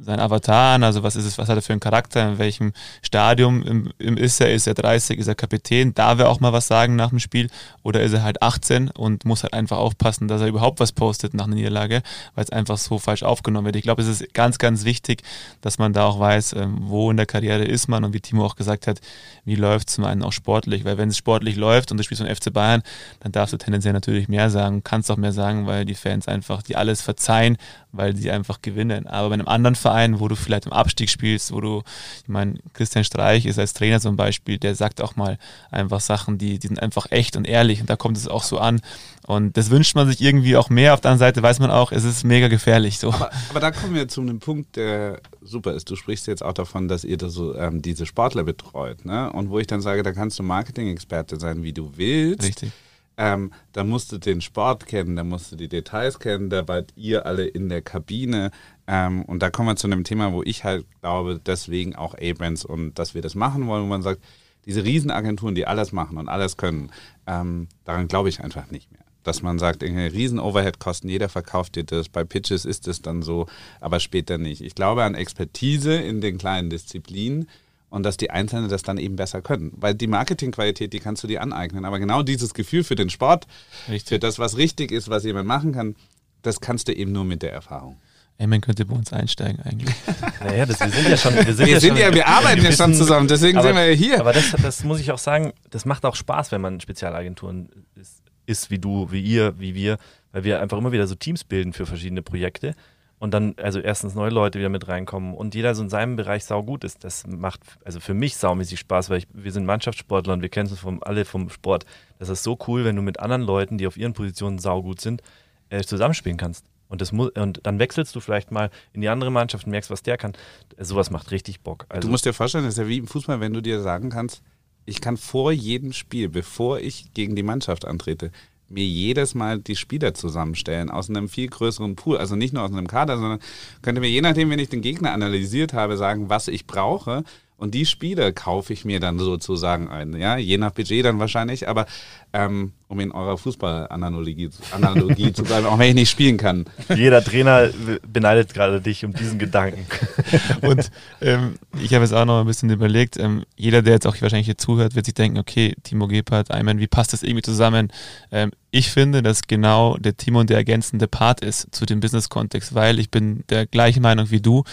sein Avatar an, also was ist es, was hat er für einen Charakter, in welchem Stadium im, im ist er, ist er 30, ist er Kapitän, darf er auch mal was sagen nach dem Spiel oder ist er halt 18 und muss halt einfach aufpassen, dass er überhaupt was postet nach einer Niederlage, weil es einfach so falsch aufgenommen wird. Ich glaube, es ist ganz, ganz wichtig, dass man da auch weiß, ähm, wo in der Karriere ist man und wie Timo auch gesagt hat, wie läuft es zum einen auch sportlich, weil wenn es sportlich läuft und du spielst beim FC Bayern, dann darfst du tendenziell natürlich mehr sagen, kannst auch mehr sagen, weil die Fans einfach die alles verzeihen, weil sie einfach gewinnen. Aber bei einem anderen Verein, wo du vielleicht im Abstieg spielst, wo du, ich meine, Christian Streich ist als Trainer zum Beispiel, der sagt auch mal einfach Sachen, die, die sind einfach echt und ehrlich und da kommt es auch so an. Und das wünscht man sich irgendwie auch mehr. Auf der anderen Seite weiß man auch, es ist mega gefährlich. So. Aber, aber da kommen wir zu einem Punkt, der super ist. Du sprichst jetzt auch davon, dass ihr da so ähm, diese Sportler betreut. Ne? Und wo ich dann sage, da kannst du Marketing-Experte sein, wie du willst. Richtig ähm, da musst du den Sport kennen, da musst du die Details kennen, da wart ihr alle in der Kabine. Ähm, und da kommen wir zu einem Thema, wo ich halt glaube, deswegen auch A-Brands und dass wir das machen wollen, wo man sagt, diese Riesenagenturen, die alles machen und alles können, ähm, daran glaube ich einfach nicht mehr. Dass man sagt, riesen Overhead-Kosten, jeder verkauft dir das, bei Pitches ist es dann so, aber später nicht. Ich glaube an Expertise in den kleinen Disziplinen, und dass die Einzelnen das dann eben besser können. Weil die Marketingqualität, die kannst du dir aneignen. Aber genau dieses Gefühl für den Sport, richtig. für das, was richtig ist, was jemand machen kann, das kannst du eben nur mit der Erfahrung. Ey, man könnte bei uns einsteigen eigentlich. [LAUGHS] Naja, das, wir sind ja schon. Wir, sind wir, ja, sind schon, ja, wir arbeiten ja schon zusammen, deswegen aber, sind wir ja hier. Aber das, das muss ich auch sagen, das macht auch Spaß, wenn man Spezialagenturen ist, ist wie du, wie ihr, wie wir, weil wir einfach immer wieder so Teams bilden für verschiedene Projekte und dann also erstens neue Leute wieder mit reinkommen und jeder so in seinem Bereich sau gut ist. Das macht also für mich saumäßig Spaß, weil ich, wir sind Mannschaftssportler und wir kennen es vom, alle vom Sport. Das ist so cool, wenn du mit anderen Leuten, die auf ihren Positionen sau gut sind, äh, zusammenspielen kannst. Und, das muss, und dann wechselst du vielleicht mal in die andere Mannschaft und merkst, was der kann. Sowas macht richtig Bock. Also, du musst dir vorstellen, das ist ja wie im Fußball, wenn du dir sagen kannst, ich kann vor jedem Spiel, bevor ich gegen die Mannschaft antrete, mir jedes Mal die Spieler zusammenstellen aus einem viel größeren Pool, also nicht nur aus einem Kader, sondern könnte mir je nachdem, wenn ich den Gegner analysiert habe, sagen, was ich brauche. Und die Spiele kaufe ich mir dann sozusagen ein, ja, je nach Budget dann wahrscheinlich, aber ähm, um in eurer Fußballanalogie Analogie zu bleiben, auch wenn ich nicht spielen kann. Jeder Trainer beneidet gerade dich um diesen Gedanken. [LAUGHS] Und ähm, ich habe jetzt auch noch ein bisschen überlegt, ähm, jeder, der jetzt auch wahrscheinlich hier zuhört, wird sich denken, okay, Timo Gebhardt, Ayman, wie passt das irgendwie zusammen? Ähm, ich finde, dass genau der Timo der ergänzende Part ist zu dem Business-Kontext, weil ich bin der gleichen Meinung wie du.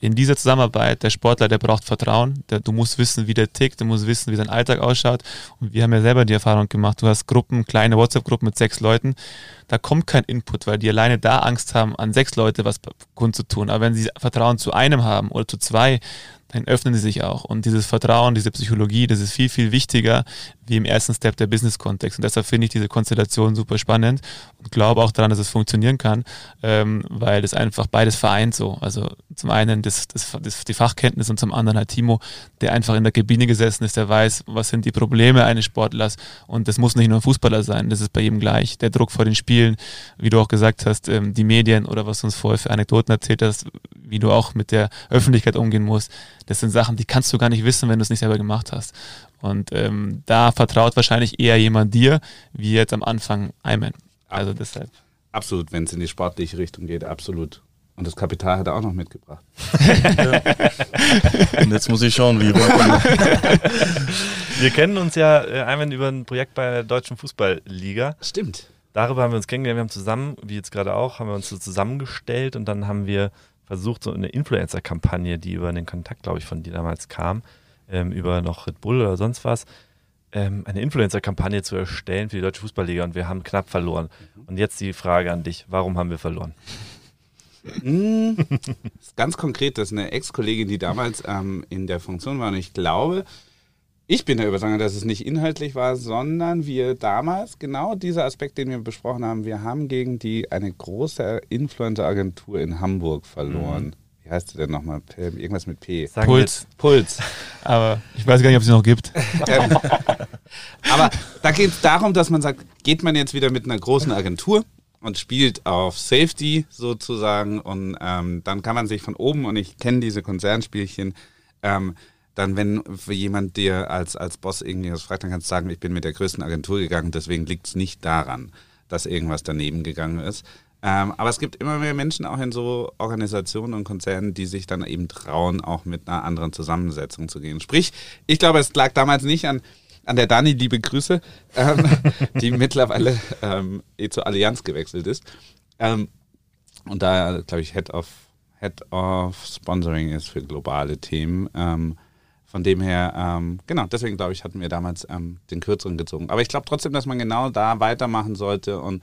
In dieser Zusammenarbeit, der Sportler, der braucht Vertrauen, der, du musst wissen, wie der tickt, du musst wissen, wie sein Alltag ausschaut. Und wir haben ja selber die Erfahrung gemacht, du hast Gruppen, kleine WhatsApp-Gruppen mit sechs Leuten, da kommt kein Input, weil die alleine da Angst haben, an sechs Leute was kundzutun. Aber wenn sie Vertrauen zu einem haben oder zu zwei, dann öffnen sie sich auch. Und dieses Vertrauen, diese Psychologie, das ist viel, viel wichtiger wie im ersten Step der Business-Kontext. Und deshalb finde ich diese Konstellation super spannend und glaube auch daran, dass es funktionieren kann, ähm, weil das einfach beides vereint so. Also zum einen das, das, das, die Fachkenntnis und zum anderen halt Timo, der einfach in der Kabine gesessen ist, der weiß, was sind die Probleme eines Sportlers und das muss nicht nur ein Fußballer sein, das ist bei jedem gleich. Der Druck vor den Spielen, wie du auch gesagt hast, ähm, die Medien oder was du uns vorher für Anekdoten erzählt hast, wie du auch mit der Öffentlichkeit umgehen musst, das sind Sachen, die kannst du gar nicht wissen, wenn du es nicht selber gemacht hast. Und ähm, da vertraut wahrscheinlich eher jemand dir, wie jetzt am Anfang Ayman. Also deshalb. Absolut, wenn es in die sportliche Richtung geht, absolut. Und das Kapital hat er auch noch mitgebracht. Und jetzt muss ich schauen, wie Wir [LAUGHS] kennen uns ja äh, einmal über ein Projekt bei der Deutschen Fußballliga. Stimmt. Darüber haben wir uns kennengelernt. Wir haben zusammen, wie jetzt gerade auch, haben wir uns so zusammengestellt und dann haben wir versucht, so eine Influencer-Kampagne, die über den Kontakt, glaube ich, von dir damals kam, ähm, über noch Red Bull oder sonst was, ähm, eine Influencer-Kampagne zu erstellen für die Deutsche Fußballliga und wir haben knapp verloren. Und jetzt die Frage an dich, warum haben wir verloren? [LAUGHS] Mm, ganz konkret, das ist eine Ex-Kollegin, die damals ähm, in der Funktion war und ich glaube, ich bin der Überzeugung, dass es nicht inhaltlich war, sondern wir damals, genau dieser Aspekt, den wir besprochen haben, wir haben gegen die eine große Influencer-Agentur in Hamburg verloren. Mhm wie heißt sie denn nochmal? Irgendwas mit P. Sagen Puls. Puls. [LAUGHS] Aber ich weiß gar nicht, ob es sie noch gibt. [LAUGHS] Ähm, aber da geht es darum, dass man sagt, geht man jetzt wieder mit einer großen Agentur und spielt auf Safety sozusagen und ähm, dann kann man sich von oben, und ich kenne diese Konzernspielchen, ähm, dann, wenn für jemand dir als, als Boss irgendwie was fragt, dann kannst du sagen, ich bin mit der größten Agentur gegangen, deswegen liegt es nicht daran, dass irgendwas daneben gegangen ist. Ähm, aber es gibt immer mehr Menschen auch in so Organisationen und Konzernen, die sich dann eben trauen, auch mit einer anderen Zusammensetzung zu gehen. Sprich, ich glaube, es lag damals nicht an, an der Dani, liebe Grüße, ähm, [LAUGHS] die mittlerweile ähm, eh zur Allianz gewechselt ist. Ähm, und da, glaube ich, Head of, Head of Sponsoring ist für globale Themen. Von dem her, ähm, genau, deswegen glaube ich, hatten wir damals ähm, den kürzeren gezogen. Aber ich glaube trotzdem, dass man genau da weitermachen sollte und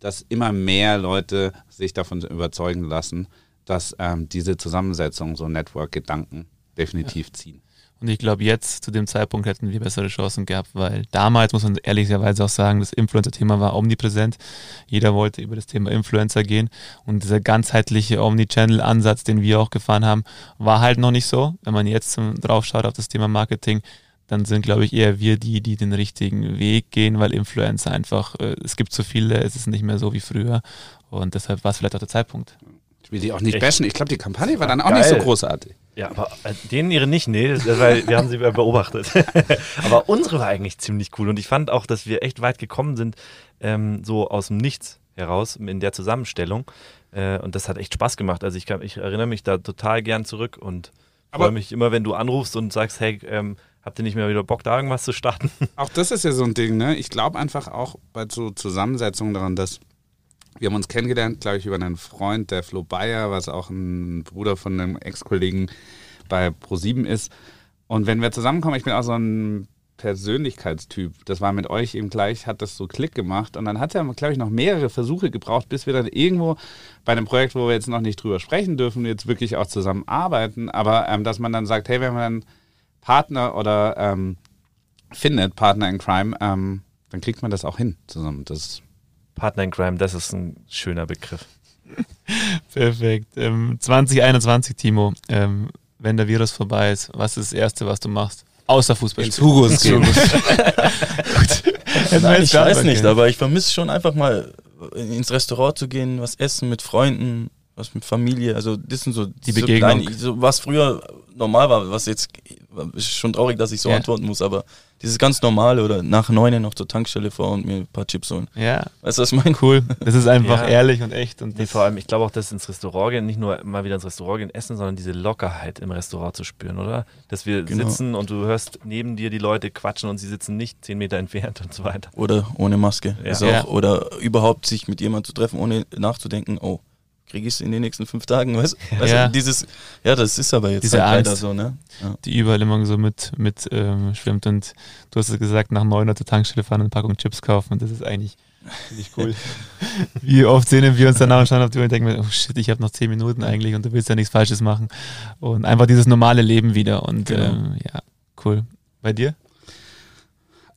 dass immer mehr Leute sich davon überzeugen lassen, dass ähm, diese Zusammensetzung, so Network-Gedanken definitiv ja. ziehen. Und ich glaube, jetzt zu dem Zeitpunkt hätten wir bessere Chancen gehabt, weil damals, muss man ehrlicherweise auch sagen, das Influencer-Thema war omnipräsent. Jeder wollte über das Thema Influencer gehen. Und dieser ganzheitliche Omnichannel-Ansatz, den wir auch gefahren haben, war halt noch nicht so. Wenn man jetzt drauf schaut auf das Thema Marketing, dann sind, glaube ich, eher wir die, die den richtigen Weg gehen, weil Influencer einfach, äh, es gibt zu viele, es ist nicht mehr so wie früher und deshalb war es vielleicht auch der Zeitpunkt. Ich will die auch nicht Echt? bashen. Ich glaube, die Kampagne war dann auch Geil. nicht so großartig. Ja, aber äh, denen ihre nicht, nee, weil wir haben sie beobachtet. [LAUGHS] aber unsere war eigentlich ziemlich cool und ich fand auch, dass wir echt weit gekommen sind, ähm, so aus dem Nichts heraus in der Zusammenstellung. Äh, und das hat echt Spaß gemacht. Also ich, kann, ich erinnere mich da total gern zurück und freue mich immer, wenn du anrufst und sagst, hey, ähm, Habt ihr nicht mehr wieder Bock, da irgendwas zu starten? [LAUGHS] Auch das ist ja so ein Ding, ne? Ich glaube einfach auch bei so Zusammensetzungen daran, dass wir haben uns kennengelernt, glaube ich, über einen Freund, der Flo Bayer, was auch ein Bruder von einem Ex-Kollegen bei Pro7 ist. Und wenn wir zusammenkommen, ich bin auch so ein Persönlichkeitstyp. Das war mit euch eben gleich, hat das so Klick gemacht. Und dann hat er, glaube ich, noch mehrere Versuche gebraucht, bis wir dann irgendwo bei einem Projekt, wo wir jetzt noch nicht drüber sprechen dürfen, jetzt wirklich auch zusammenarbeiten. Aber ähm, dass man dann sagt, hey, wenn wir dann Partner oder ähm, findet, Partner in Crime, ähm, dann kriegt man das auch hin zusammen. Das Partner in Crime, das ist ein schöner Begriff. [LAUGHS] Perfekt. Ähm, 2021, Timo, ähm, wenn der Virus vorbei ist, was ist das Erste, was du machst? Außer Fußball. Ins Hugos gehen. [LAUGHS] Nein, ich weiß nicht, aber ich vermisse schon einfach mal ins Restaurant zu gehen, was essen mit Freunden, was mit Familie. Also das sind so die Begegnung. So, so was früher normal war, was jetzt ist schon traurig, dass ich so Ja. antworten muss, aber dieses ganz normale oder nach neun noch zur Tankstelle fahren und mir ein paar Chips holen. Ja, Weißt du, was ich meine? cool. Das ist einfach Ja. ehrlich und echt. Und Nee, vor allem, ich glaube auch, dass ins Restaurant gehen, nicht nur mal wieder ins Restaurant gehen, essen, sondern diese Lockerheit im Restaurant zu spüren, oder? Dass wir Genau. sitzen und du hörst neben dir die Leute quatschen und sie sitzen nicht zehn Meter entfernt und so weiter. Oder ohne Maske. Ja. Ist auch, Ja. Oder überhaupt sich mit jemandem zu treffen, ohne nachzudenken, oh, kriege ich es in den nächsten fünf Tagen? Weißt, weißt Ja. du, dieses, ja, das ist aber jetzt Diese halt leider Angst. so, ne? Ja. die überall immer so mit, mit ähm, schwimmt. Und du hast es gesagt, nach neun Uhr zur Tankstelle fahren und eine Packung Chips kaufen. Und das ist eigentlich ziemlich cool. [LAUGHS] Wie oft sehen wir uns danach und schauen auf die Uhr und denken, wir, oh shit, ich habe noch zehn Minuten eigentlich und du willst ja nichts Falsches machen. Und einfach dieses normale Leben wieder. Und Genau. ähm, ja, cool. Bei dir?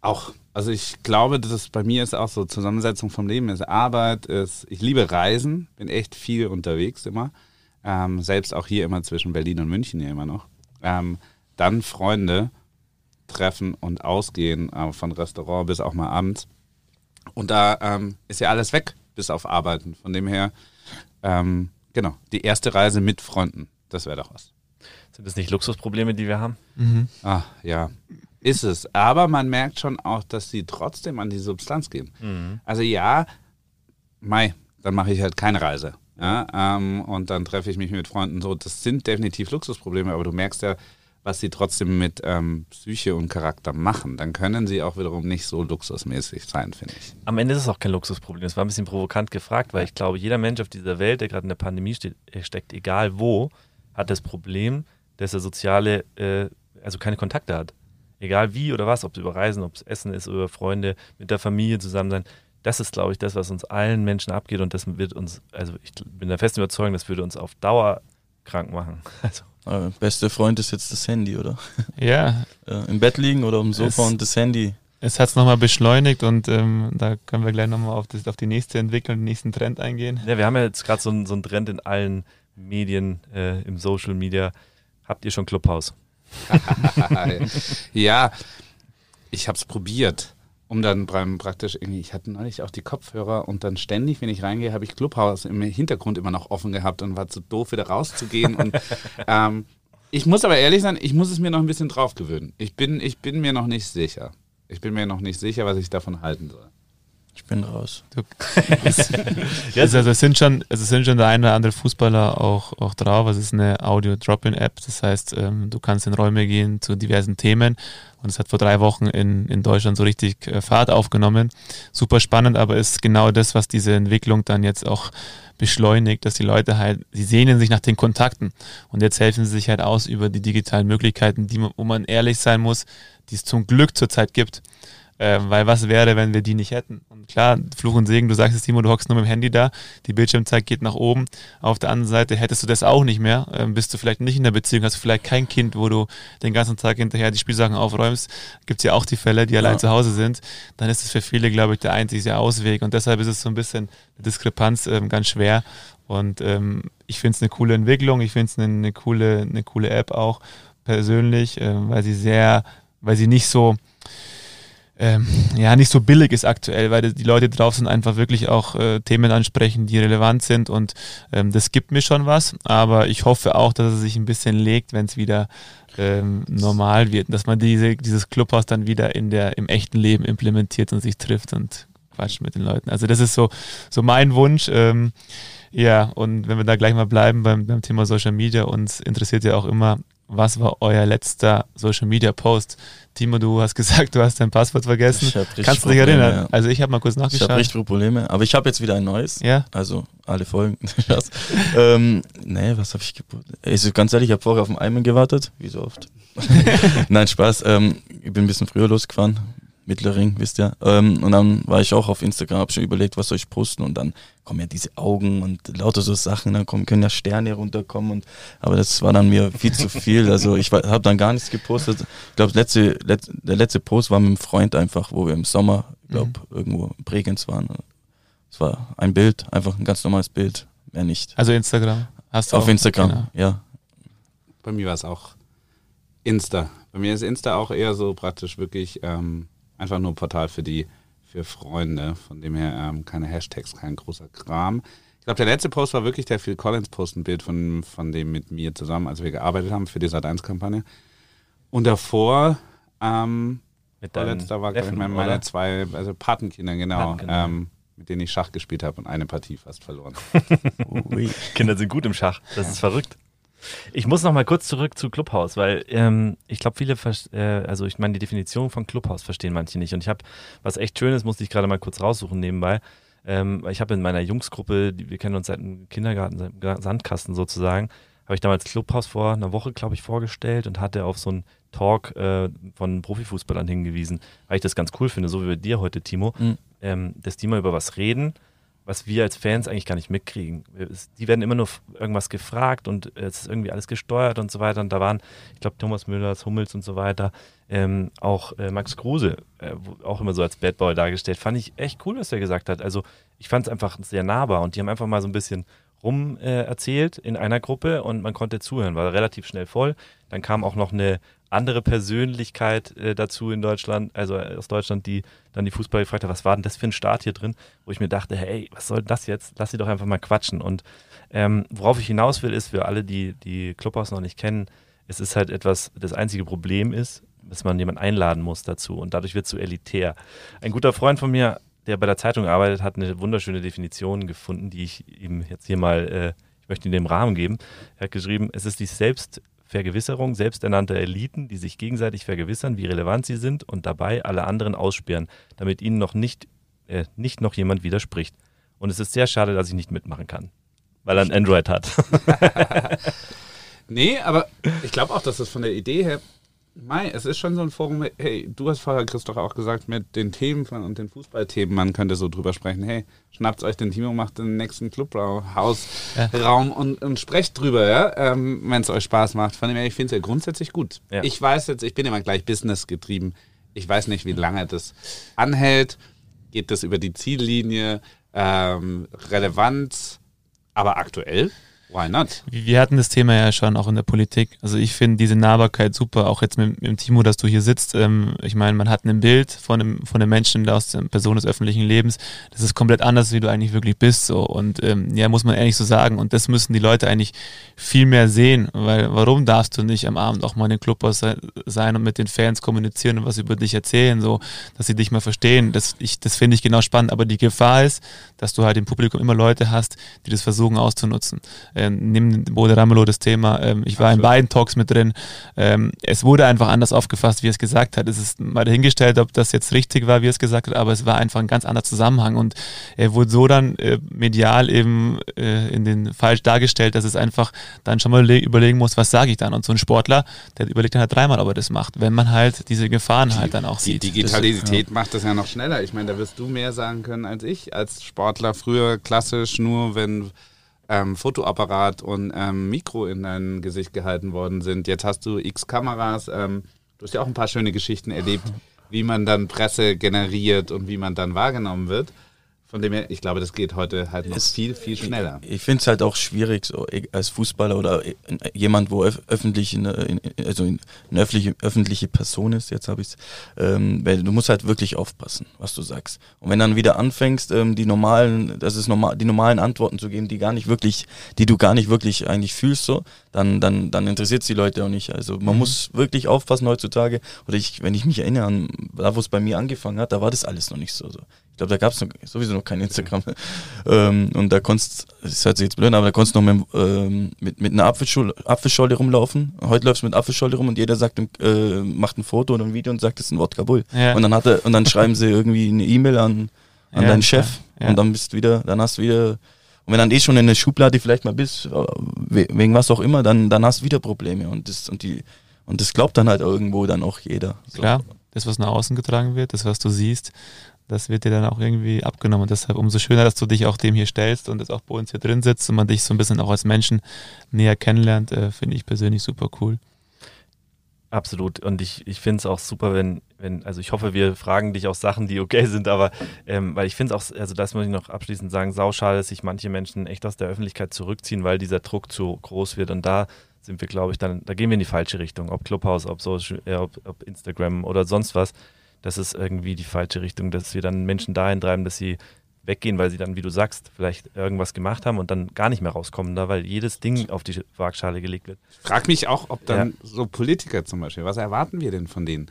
Auch. Also ich glaube, dass es bei mir ist auch so Zusammensetzung vom Leben ist Arbeit, ist, ich liebe Reisen, bin echt viel unterwegs immer. Ähm, selbst auch hier immer zwischen Berlin und München hier immer noch. Ähm, dann Freunde treffen und ausgehen, äh, von Restaurant bis auch mal abends. Und da ähm, ist ja alles weg, bis auf Arbeiten. Von dem her, ähm, genau, die erste Reise mit Freunden, das wäre doch was. Sind das nicht Luxusprobleme, die wir haben? Ah, ja. Ist es. Aber man merkt schon auch, dass sie trotzdem an die Substanz gehen. Also ja, Mai, dann mache ich halt keine Reise. Ja, ähm, und dann treffe ich mich mit Freunden so. Das sind definitiv Luxusprobleme, aber du merkst ja, was sie trotzdem mit ähm, Psyche und Charakter machen. Dann können sie auch wiederum nicht so luxusmäßig sein, finde ich. Am Ende ist es auch kein Luxusproblem. Das war ein bisschen provokant gefragt, weil ich glaube, jeder Mensch auf dieser Welt, der gerade in der Pandemie steht, äh, steckt, egal wo, hat das Problem, dass er soziale, äh, also keine Kontakte hat. Egal wie oder was, ob es über Reisen, ob es Essen ist, über Freunde, mit der Familie zusammen sein. Das ist, glaube ich, das, was uns allen Menschen abgeht und das wird uns, also ich bin der festen Überzeugung, das würde uns auf Dauer krank machen. [LAUGHS] Also, beste Freund ist jetzt das Handy, oder? [LAUGHS] Ja, [LAUGHS] Äh, Im Bett liegen oder am Sofa Es- und das Handy. es hat es nochmal beschleunigt und ähm, da können wir gleich nochmal auf, das- auf die nächste Entwicklung, den nächsten Trend eingehen. ja, wir haben ja jetzt gerade so, einen- so einen Trend in allen Medien, äh, im Social Media. Habt ihr schon Clubhouse? [LAUGHS] ja, ich habe es probiert, um dann beim praktisch irgendwie, ich hatte neulich auch die Kopfhörer und dann ständig, wenn ich reingehe, habe ich Clubhouse im Hintergrund immer noch offen gehabt und war zu doof, wieder rauszugehen. und [LAUGHS] ähm, ich muss aber ehrlich sein, ich muss es mir noch ein bisschen drauf gewöhnen. Ich bin, ich bin mir noch nicht sicher. Ich bin mir noch nicht sicher, was ich davon halten soll. Ich bin raus. Also, [LAUGHS] also es sind schon, also es sind schon der eine oder andere Fußballer auch, auch drauf. Es ist eine Audio-Drop-In-App. Das heißt, ähm, du kannst in Räume gehen zu diversen Themen. Und es hat vor drei Wochen in, in Deutschland so richtig äh, Fahrt aufgenommen. Super spannend, aber ist genau das, was diese Entwicklung dann jetzt auch beschleunigt, dass die Leute halt, sie sehnen sich nach den Kontakten. Und jetzt helfen sie sich halt aus über die digitalen Möglichkeiten, die wo man ehrlich sein muss, die es zum Glück zurzeit gibt. Ähm, weil was wäre, wenn wir die nicht hätten? Und klar, Fluch und Segen, du sagst es, Timo, du hockst nur mit dem Handy da, die Bildschirmzeit geht nach oben. Auf der anderen Seite hättest du das auch nicht mehr, ähm, bist du vielleicht nicht in der Beziehung, hast du vielleicht kein Kind, wo du den ganzen Tag hinterher die Spielsachen aufräumst. Gibt es ja auch die Fälle, die allein Ja. zu Hause sind. Dann ist es für viele, glaube ich, der einzige Ausweg. Und deshalb ist es so ein bisschen eine Diskrepanz ähm, ganz schwer. Und ähm, ich finde es eine coole Entwicklung, ich finde es eine, eine, coole, eine coole App auch persönlich, ähm, weil sie sehr, weil sie nicht so, ähm, ja, nicht so billig ist aktuell, weil die Leute drauf sind, einfach wirklich auch äh, Themen ansprechen, die relevant sind und ähm, das gibt mir schon was, aber ich hoffe auch, dass es sich ein bisschen legt, wenn es wieder ähm, normal wird, dass man diese, dieses Clubhaus dann wieder in der, im echten Leben implementiert und sich trifft und quatscht mit den Leuten. Also das ist so, so mein Wunsch. Ähm, ja, und wenn wir da gleich mal bleiben beim, beim Thema Social Media, uns interessiert ja auch immer, was war euer letzter Social Media Post? Timo, du hast [LAUGHS] gesagt, du hast dein Passwort vergessen. Ich Kannst du dich Probleme, erinnern? ja. Also ich habe mal kurz Ich habe nachgeschaut. richtig Probleme. Aber ich habe jetzt wieder ein neues. Ja, Also alle Folgen. [LAUGHS] Ähm, nee, was habe ich geboten? Also ganz ehrlich, ich habe vorher auf den Eimer gewartet, wie so oft. [LAUGHS] Nein, Spaß. Ähm, ich bin ein bisschen früher losgefahren. Mittlering, wisst ihr. Ähm, und dann war ich auch auf Instagram, habe schon überlegt, was soll ich posten. Und dann kommen ja diese Augen und lauter so Sachen. Dann kommen, können ja Sterne runterkommen. Und, aber das war dann mir viel zu viel. Also ich habe dann gar nichts gepostet. Ich glaube, letzte, letz, der letzte Post war mit einem Freund einfach, wo wir im Sommer, ich glaube, irgendwo in Bregenz waren. Es war ein Bild, einfach ein ganz normales Bild, mehr nicht. also Instagram. Hast du Auf auch? Instagram, Genau. ja. Bei mir war es auch Insta. Bei mir ist Insta auch eher so praktisch wirklich ähm, einfach nur ein Portal für die, für Freunde. Von dem her ähm, keine Hashtags, kein großer Kram. Ich glaube, der letzte Post war wirklich der Phil Collins Post, ein Bild von, von dem mit mir zusammen, als wir gearbeitet haben für die Sat1-Kampagne. Und davor, ähm, Mit vorletzter war glaub ich, meine, meine zwei, also Patenkinder, genau, Patenkinder. ähm, mit denen ich Schach gespielt habe und eine Partie fast verloren. [LAUGHS] Kinder sind gut im Schach. Das ist verrückt. Ich muss noch mal kurz zurück zu Clubhaus, weil ähm, ich glaube, viele, äh, also ich meine, die Definition von Clubhaus verstehen manche nicht. Und ich habe was echt Schönes, musste ich gerade mal kurz raussuchen nebenbei. Ähm, ich habe in meiner Jungsgruppe, die, wir kennen uns seit dem Kindergarten, seit dem Sandkasten sozusagen, habe ich damals Clubhaus vor einer Woche, glaube ich, vorgestellt und hatte auf so einen Talk äh, von Profifußballern hingewiesen, weil ich das ganz cool finde, so wie bei dir heute, Timo, Mhm. ähm, dass die mal über was reden, was wir als Fans eigentlich gar nicht mitkriegen. Die werden immer nur irgendwas gefragt und es ist irgendwie alles gesteuert und so weiter. Und da waren, ich glaube, Thomas Müllers, Hummels und so weiter, ähm, auch äh, Max Kruse, äh, auch immer so als Bad Boy dargestellt. Fand ich echt cool, was er gesagt hat. Also ich fand es einfach sehr nahbar und die haben einfach mal so ein bisschen rum äh, erzählt in einer Gruppe und man konnte zuhören, war relativ schnell voll. Dann kam auch noch eine andere Persönlichkeit äh, dazu in Deutschland, also äh, aus Deutschland, die dann die Fußballer gefragt hat, was war denn das für ein Start hier drin, wo ich mir dachte, hey, was soll das jetzt? Lass sie doch einfach mal quatschen. Und ähm, worauf ich hinaus will, ist für alle, die die Clubhaus noch nicht kennen, es ist halt etwas, das einzige Problem ist, dass man jemanden einladen muss dazu und dadurch wird es so elitär. Ein guter Freund von mir, der bei der Zeitung arbeitet, hat eine wunderschöne Definition gefunden, die ich ihm jetzt hier mal, äh, ich möchte in dem Rahmen geben. Er hat geschrieben, es ist die Selbstvergewisserung selbsternannter Eliten, die sich gegenseitig vergewissern, wie relevant sie sind und dabei alle anderen aussperren, damit ihnen noch nicht, äh, nicht noch jemand widerspricht. Und es ist sehr schade, dass ich nicht mitmachen kann, weil er ein Android hat. [LAUGHS] [LAUGHS] Nee, aber ich glaube auch, dass das von der Idee her, Mai, es ist schon so ein Forum, hey, du hast vorher, Christoph, auch gesagt, mit den Themen von, und den Fußballthemen, man könnte so drüber sprechen, hey, schnappt euch den Timo, macht den nächsten Clubhausraum und, und sprecht drüber, ja, ähm, wenn es euch Spaß macht. Von dem her, ich finde es ja grundsätzlich gut. Ja. Ich weiß jetzt, ich bin immer gleich Business getrieben. Ich weiß nicht, wie lange das anhält. Geht das über die Ziellinie? Ähm, Relevanz? Aber aktuell, why not? Wir hatten das Thema ja schon auch in der Politik. Also ich finde diese Nahbarkeit super, auch jetzt mit, mit dem Timo, dass du hier sitzt. Ähm, ich meine, man hat ein Bild von einem, von einem Menschen aus der Person des öffentlichen Lebens. Das ist komplett anders, wie du eigentlich wirklich bist. So. Und ähm, ja, muss man ehrlich so sagen. Und das müssen die Leute eigentlich viel mehr sehen. Weil warum darfst du nicht am Abend auch mal in den Clubhaus se- sein und mit den Fans kommunizieren und was über dich erzählen, so, dass sie dich mal verstehen. Das, das finde ich genau spannend. Aber die Gefahr ist, dass du halt im Publikum immer Leute hast, die das versuchen auszunutzen. Ähm, nimm Bode Ramelow das Thema. Ähm, ich war in Absolut. beiden Talks mit drin. Ähm, es wurde einfach anders aufgefasst, wie er es gesagt hat. Es ist mal dahingestellt, ob das jetzt richtig war, wie er es gesagt hat, aber es war einfach ein ganz anderer Zusammenhang und er wurde so dann äh, medial eben äh, in den falsch dargestellt, dass es einfach dann schon mal le- überlegen muss, was sage ich dann? Und so ein Sportler, der überlegt dann halt dreimal, ob er das macht, wenn man halt diese Gefahren halt dann auch Die sieht. Digitalität macht das ja noch schneller. Ich meine, da wirst du mehr sagen können als ich als Sportler. Früher klassisch nur, wenn ähm, Fotoapparat und ähm, Mikro in dein Gesicht gehalten worden sind. Jetzt hast du x Kameras. Ähm, du hast ja auch ein paar schöne Geschichten erlebt, [LAUGHS] wie man dann Presse generiert und wie man dann wahrgenommen wird. Von dem her, ich glaube, das geht heute halt noch Es- viel, viel schneller. Ich finde es halt auch schwierig, so e- als Fußballer oder e- jemand, wo öf öffentlich, in, in, also in, eine öffentliche, öffentliche Person ist, jetzt habe ich es, ähm, weil du musst halt wirklich aufpassen, was du sagst. Und wenn dann wieder anfängst, ähm, die normalen, das ist normal, die normalen Antworten zu geben, die gar nicht wirklich, die du gar nicht wirklich eigentlich fühlst, so, dann, dann, dann interessiert es die Leute auch nicht. Also man muss wirklich aufpassen heutzutage. Oder ich, wenn ich mich erinnere an da, wo es bei mir angefangen hat, da war das alles noch nicht so. so. Ich glaube, da gab es sowieso noch kein Instagram. ähm, und da konntest, das hört sich jetzt blöd, aber da konntest du noch mit, ähm, mit, mit einer Apfelschorle rumlaufen. Heute läufst du mit Apfelschorle rum und jeder sagt, äh, macht ein Foto oder ein Video und sagt, das ist ein Wodka Bull. Ja. Und dann hat er, und dann schreiben sie irgendwie eine E-Mail an, an Ja, deinen Chef ja, und dann bist du wieder, dann hast du wieder, und wenn dann eh schon in der Schublade vielleicht mal bist, äh, we- wegen was auch immer, dann, dann hast du wieder Probleme und das, und die, und das glaubt dann halt irgendwo dann auch jeder. So. Klar, das, was nach außen getragen wird, das, was du siehst, das wird dir dann auch irgendwie abgenommen. Und deshalb umso schöner, dass du dich auch dem hier stellst und jetzt auch bei uns hier drin sitzt und man dich so ein bisschen auch als Menschen näher kennenlernt, äh, finde ich persönlich super cool. Absolut. Und ich, ich finde es auch super, wenn, wenn, also ich hoffe, wir fragen dich auch Sachen, die okay sind, aber ähm, weil ich finde es auch, also das muss ich noch abschließend sagen, sauschade, dass sich manche Menschen echt aus der Öffentlichkeit zurückziehen, weil dieser Druck zu groß wird. Und da sind wir, glaube ich, dann, da gehen wir in die falsche Richtung. Ob Clubhouse, ob Social, äh, ob, ob Instagram oder sonst was. Das ist irgendwie die falsche Richtung, dass wir dann Menschen dahin treiben, dass sie weggehen, weil sie dann, wie du sagst, vielleicht irgendwas gemacht haben und dann gar nicht mehr rauskommen, da, weil jedes Ding auf die Waagschale gelegt wird. Frag mich auch, ob dann so Politiker zum Beispiel, was erwarten wir denn von denen?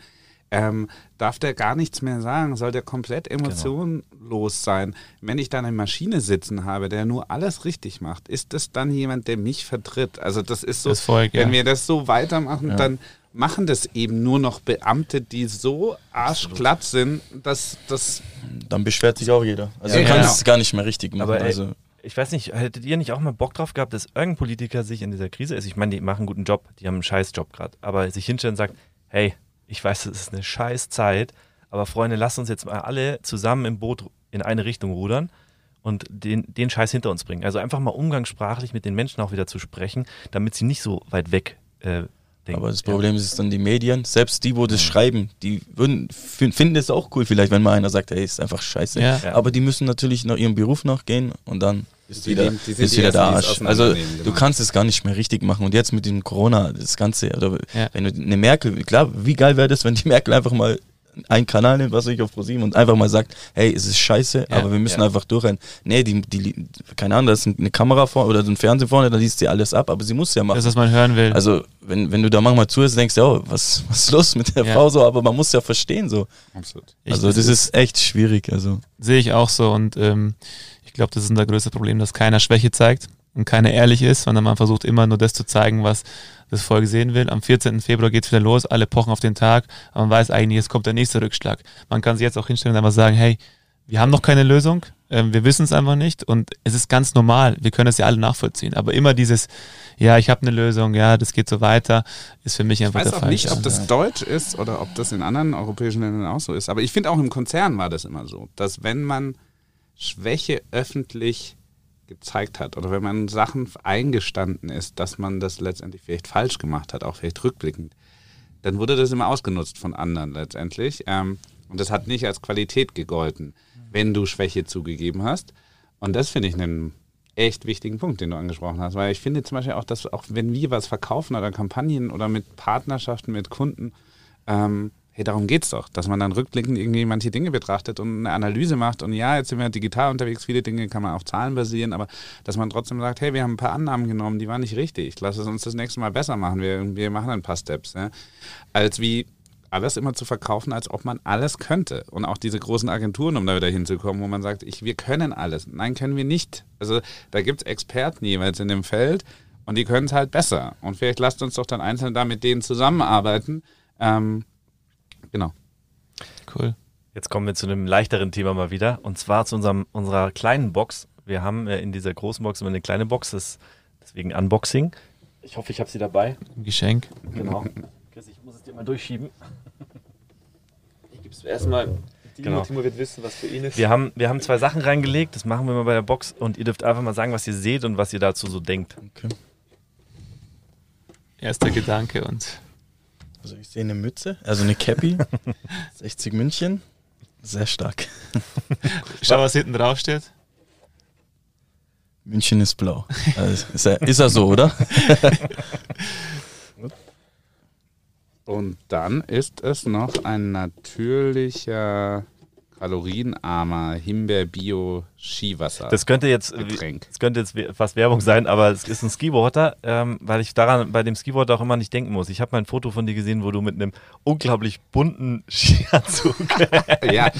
Ähm, darf der gar nichts mehr sagen? Soll der komplett emotionlos sein? Wenn ich da eine Maschine sitzen habe, der nur alles richtig macht, ist das dann jemand, der mich vertritt? Also das ist so, Das Volk, wenn ja. wir das so weitermachen, Ja. dann machen das eben nur noch Beamte, die so arschglatt sind, dass das Dann beschwert sich auch jeder. Also Ja, du kannst genau. es gar nicht mehr richtig machen. Aber ey, also, ich weiß nicht, hättet ihr nicht auch mal Bock drauf gehabt, dass irgendein Politiker sich in dieser Krise ist? Ich meine, die machen einen guten Job, die haben einen scheiß Job gerade, aber sich hinstellen und sagt, hey, ich weiß, es ist eine scheiß Zeit, aber Freunde, lasst uns jetzt mal alle zusammen im Boot in eine Richtung rudern und den, den Scheiß hinter uns bringen. Also einfach mal umgangssprachlich mit den Menschen auch wieder zu sprechen, damit sie nicht so weit weg äh, denken. aber das Problem ist dann die Medien. Selbst die, wo das schreiben, die würden, fin- finden es auch cool, vielleicht, wenn mal einer sagt, hey, ist einfach scheiße. Ja. Ja. Aber die müssen natürlich noch ihrem Beruf nachgehen und dann ist Die wieder, die sind ist die wieder der die Arsch. Also auseinandernehmen, du genau. kannst es gar nicht mehr richtig machen. Und jetzt mit dem Corona, das Ganze, oder Ja. wenn du eine Merkel, klar, wie geil wäre das, wenn die Merkel einfach mal einen Kanal nimmt, was ich auf ProSieben und einfach mal sagt, hey, es ist scheiße, Ja, aber wir müssen ja. einfach durchrennen. Nee, die, die, keine Ahnung, da ist eine Kamera vorne oder so ein Fernseher vorne, da liest sie alles ab, aber sie muss ja machen. Das, was man hören will. Also, wenn, wenn du da manchmal zuhörst, denkst du, oh, was, was ist los mit der Ja. Frau so, aber man muss ja verstehen so. absolut. Ich- Also, das ist echt schwierig. Also, Sehe ich auch so und ähm, ich glaube, das ist unser größtes Problem, dass keiner Schwäche zeigt und keiner ehrlich ist, sondern man versucht immer nur das zu zeigen, was das Volk sehen will. Am 14. Februar geht es wieder los, alle pochen auf den Tag, aber man weiß eigentlich, jetzt kommt der nächste Rückschlag. Man kann sich jetzt auch hinstellen und einfach sagen, hey, wir haben noch keine Lösung, ähm, wir wissen es einfach nicht und es ist ganz normal, wir können es ja alle nachvollziehen, aber immer dieses, ja, ich habe eine Lösung, ja, das geht so weiter, ist für mich Ich einfach weiß der auch nicht, ob das deutsch ist oder ob das in anderen europäischen Ländern auch so ist. Aber ich finde auch im Konzern war das immer so, dass wenn man Schwäche öffentlich gezeigt hat oder wenn man Sachen eingestanden ist, dass man das letztendlich vielleicht falsch gemacht hat, auch vielleicht rückblickend, dann wurde das immer ausgenutzt von anderen letztendlich. Ähm, und das hat nicht als Qualität gegolten, wenn du Schwäche zugegeben hast. Und das finde ich einen echt wichtigen Punkt, den du angesprochen hast, weil ich finde zum Beispiel auch, dass auch wenn wir was verkaufen oder Kampagnen oder mit Partnerschaften mit Kunden, ähm, hey, darum geht's doch, dass man dann rückblickend irgendwie manche Dinge betrachtet und eine Analyse macht und ja, jetzt sind wir digital unterwegs, viele Dinge kann man auf Zahlen basieren, aber dass man trotzdem sagt, hey, wir haben ein paar Annahmen genommen, die waren nicht richtig, lass es uns das nächste Mal besser machen, wir, wir machen ein paar Steps, ja? als wie alles immer zu verkaufen, als ob man alles könnte. Und auch diese großen Agenturen, um da wieder hinzukommen, wo man sagt, ich, wir können alles. Nein, können wir nicht. Also da gibt es Experten jeweils in dem Feld und die können es halt besser. Und vielleicht lasst uns doch dann einzeln da mit denen zusammenarbeiten. Ähm, genau. Cool. Jetzt kommen wir zu einem leichteren Thema mal wieder und zwar zu unserem, unserer kleinen Box. Wir haben äh, in dieser großen Box immer eine kleine Box, das, deswegen Unboxing. Ich hoffe, ich habe sie dabei. Ein Geschenk. Genau. Chris, ich muss es dir mal durchschieben. Ich gebe es erstmal. Timo, Genau. Timo wird wissen, was für ihn ist. Wir haben, wir haben zwei Sachen reingelegt, das machen wir mal bei der Box und ihr dürft einfach mal sagen, was ihr seht und was ihr dazu so denkt. okay. Erster Gedanke und Also, ich sehe eine Mütze, also eine Cappy, [LAUGHS] 60 München, sehr stark. schau, was hinten drauf steht. München ist blau. Also, ist, er, ist er so, oder? [LAUGHS] Und dann ist es noch ein natürlicher, kalorienarmer Himbeer-Bio-Skiwasser. Das könnte jetzt, Getränk. das könnte jetzt fast Werbung sein, aber es ist ein Skiwater, ähm, weil ich daran bei dem Skiwater auch immer nicht denken muss. Ich habe mal ein Foto von dir gesehen, wo du mit einem unglaublich bunten [LAUGHS] Skianzug [LAUGHS] ja,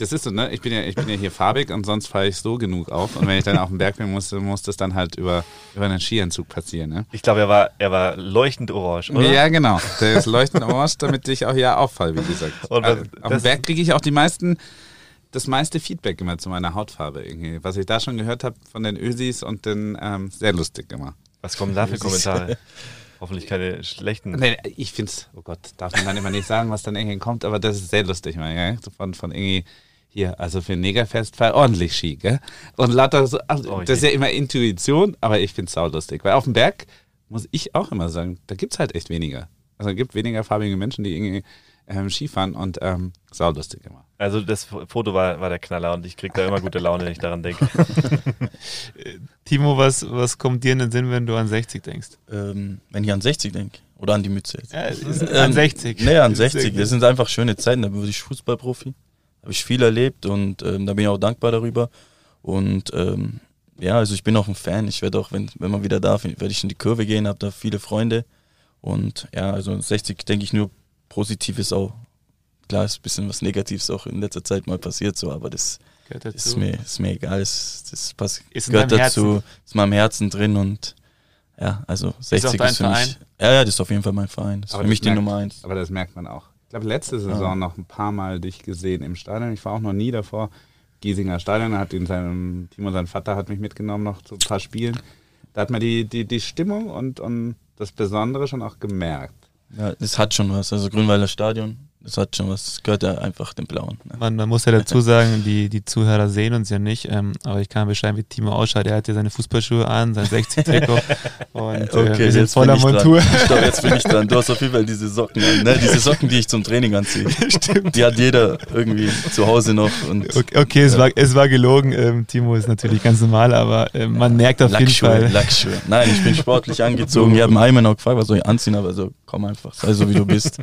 das ist so, ne? Ich bin ja, ich bin ja hier farbig und sonst fahre ich so genug auf. Und wenn ich dann auf dem Berg bin, muss, muss das dann halt über, über einen Skianzug passieren, ne? Ich glaube, er war, er war leuchtend orange, oder? Ja, genau. Der ist leuchtend orange, damit ich auch hier auffalle, wie gesagt. [LAUGHS] Und was- auf dem Berg kriege ich auch die meisten, das meiste Feedback immer zu meiner Hautfarbe irgendwie. Was ich da schon gehört habe von den Ösis und den, ähm, sehr lustig immer. Was kommen da für Kommentare? [LAUGHS] Hoffentlich keine schlechten. Nee, ich finde es, oh Gott, darf man dann immer nicht sagen, was dann irgendwie kommt, aber das ist sehr lustig, mal, ja? Von, von irgendwie hier, also für ein Negerfest war ordentlich Ski, gell? Und lauter so, also, Oh das ist ja immer Intuition, aber ich finde es saulustig, weil auf dem Berg muss ich auch immer sagen, da gibt es halt echt weniger. Also es gibt weniger farbige Menschen, die irgendwie ähm, Skifahren und ähm, saulustig immer. Also das Foto war, war der Knaller und ich kriege da immer gute Laune, wenn ich daran denke. [LAUGHS] Timo, was, was kommt dir in den Sinn, wenn du an 60 denkst? Ähm, wenn ich an 60 denke. Oder an die Mütze jetzt. Ja, Ähm, an 60. Nee, an 60. Das sind einfach schöne Zeiten. Da wurde ich Fußballprofi. Habe ich viel erlebt und ähm, da bin ich auch dankbar darüber. Und ähm, ja, also ich bin auch ein Fan. Ich werde auch, wenn, wenn man wieder darf, werde ich in die Kurve gehen, habe da viele Freunde. Und ja, also 60 denke ich nur Positives auch. Klar ist ein bisschen was Negatives auch in letzter Zeit mal passiert, so, aber das ist mir, ist mir egal. Das, das passt, gehört dazu, Herzen. ist mal im Herzen drin und ja, also 60 ist, ist für Verein? mich. Ja, ja, das ist auf jeden Fall mein Verein. Das ist aber für mich die Nummer eins. Aber das merkt man auch. Ich glaube, letzte Saison ja. noch ein paar Mal dich gesehen im Stadion. Ich war auch noch nie davor. Giesinger Stadion, hat ihn seinem, Timo, sein Vater hat mich mitgenommen noch zu ein paar Spielen. Da hat man die, die, die Stimmung und, und das Besondere schon auch gemerkt. Ja, es hat schon was. Also Grünwalder Stadion, das hat schon was, gehört ja einfach dem Blauen. Ne? Man, man, muss ja dazu [LAUGHS] sagen, die, die Zuhörer sehen uns ja nicht, ähm, aber ich kann beschreiben, wie Timo ausschaut. Er hat ja seine Fußballschuhe an, sein [LAUGHS] 60-Trikot und äh, okay, wir sind voller Montur. Stopp, jetzt bin ich dran. Du hast auf jeden Fall diese Socken an, ne? diese Socken, die ich zum Training anziehe. [LAUGHS] Stimmt. Die hat jeder irgendwie zu Hause noch. Und, okay, okay ja. es, war, es war gelogen. Ähm, Timo ist natürlich ganz normal, aber äh, man merkt auf Lackschuhe, jeden Fall. Lackschuhe. Nein, ich bin sportlich angezogen. Ich habe einen noch gefragt, was soll ich anziehen, aber so, komm einfach, sei so wie du bist.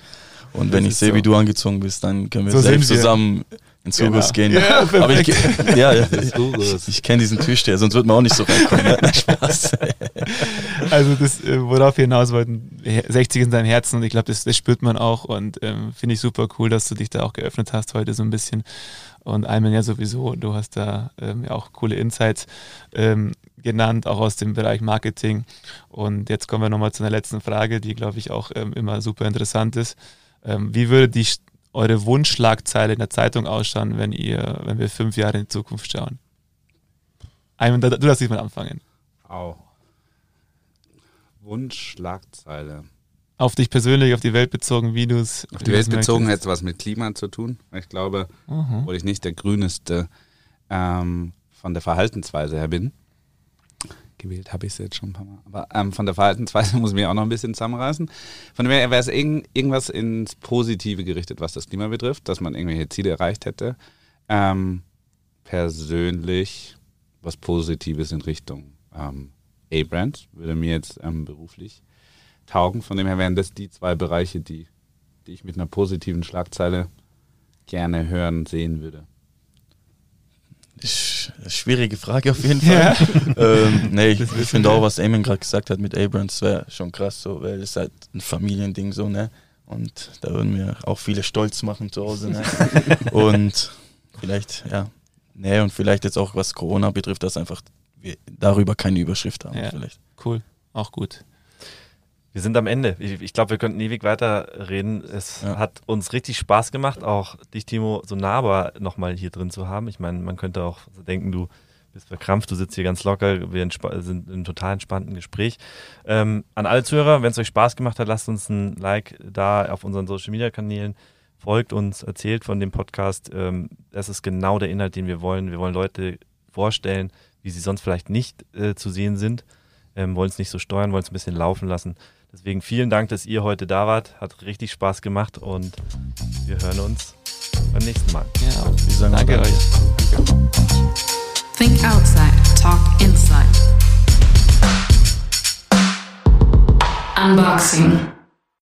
Und wenn ich sehe, so. wie du angezogen bist, dann können wir so selbst zusammen ins Urgus genau. gehen. Ja, Aber ich, [LAUGHS] ja, ich, ich kenne diesen Türsteher, sonst wird man auch nicht so reinkommen. Ne? Spaß. [LAUGHS] Also das, äh, worauf wir hinaus wollten, 60 in seinem Herzen und ich glaube, das, das, spürt man auch und ähm, finde ich super cool, dass du dich da auch geöffnet hast heute so ein bisschen. Und Ayman ja sowieso, du hast da ähm, ja auch coole Insights ähm, genannt, auch aus dem Bereich Marketing. Und jetzt kommen wir nochmal zu einer letzten Frage, die, glaube ich, auch ähm, immer super interessant ist. Ähm, wie würde die, eure Wunschschlagzeile in der Zeitung ausschauen, wenn ihr, wenn wir fünf Jahre in die Zukunft schauen? Ayman, du darfst dich mal anfangen. Au. Wunschschlagzeile. Auf dich persönlich, auf die Welt bezogen, wie du es. Auf die Welt bezogen hätte es was mit Klima zu tun. Ich glaube, mhm. obwohl ich nicht der grüneste ähm, von der Verhaltensweise her bin, gewählt habe ich es jetzt schon ein paar Mal. Aber ähm, von der Verhaltensweise [LAUGHS] muss ich mich auch noch ein bisschen zusammenreißen. Von dem her wäre es irgend, irgendwas ins Positive gerichtet, was das Klima betrifft, dass man irgendwelche Ziele erreicht hätte. Ähm, persönlich was Positives in Richtung ähm, A-Brand würde mir jetzt ähm, beruflich taugen. Von dem her wären das die zwei Bereiche, die, die ich mit einer positiven Schlagzeile gerne hören, sehen würde. Schwierige Frage auf jeden Fall. Ja. ähm, nee, ich, ich finde auch, was Eamon gerade gesagt hat mit Abrams, wäre schon krass so, weil es halt ein Familiending so, ne? Und da würden wir auch viele stolz machen zu Hause, ne? [LAUGHS] und vielleicht, ja, nee, und vielleicht jetzt auch was Corona betrifft, dass einfach wir darüber keine Überschrift haben. Ja, vielleicht. Cool, auch gut. Wir sind am Ende. Ich, ich glaube, wir könnten ewig weiterreden. Es ja. hat uns richtig Spaß gemacht, auch dich, Timo, so nah aber nochmal hier drin zu haben. Ich meine, man könnte auch denken, du bist verkrampft, du sitzt hier ganz locker, wir sind in einem total entspannten Gespräch. Ähm, an alle Zuhörer, wenn es euch Spaß gemacht hat, lasst uns ein Like da auf unseren Social Media Kanälen. Folgt uns, erzählt von dem Podcast. Ähm, das ist genau der Inhalt, den wir wollen. Wir wollen Leute vorstellen, wie sie sonst vielleicht nicht äh, zu sehen sind. Ähm, wollen es nicht so steuern, wollen es ein bisschen laufen lassen. Deswegen vielen Dank, dass ihr heute da wart. Hat richtig Spaß gemacht und wir hören uns beim nächsten Mal. Ja, wir sagen danke euch. Danke. Think outside, talk inside. Unboxing.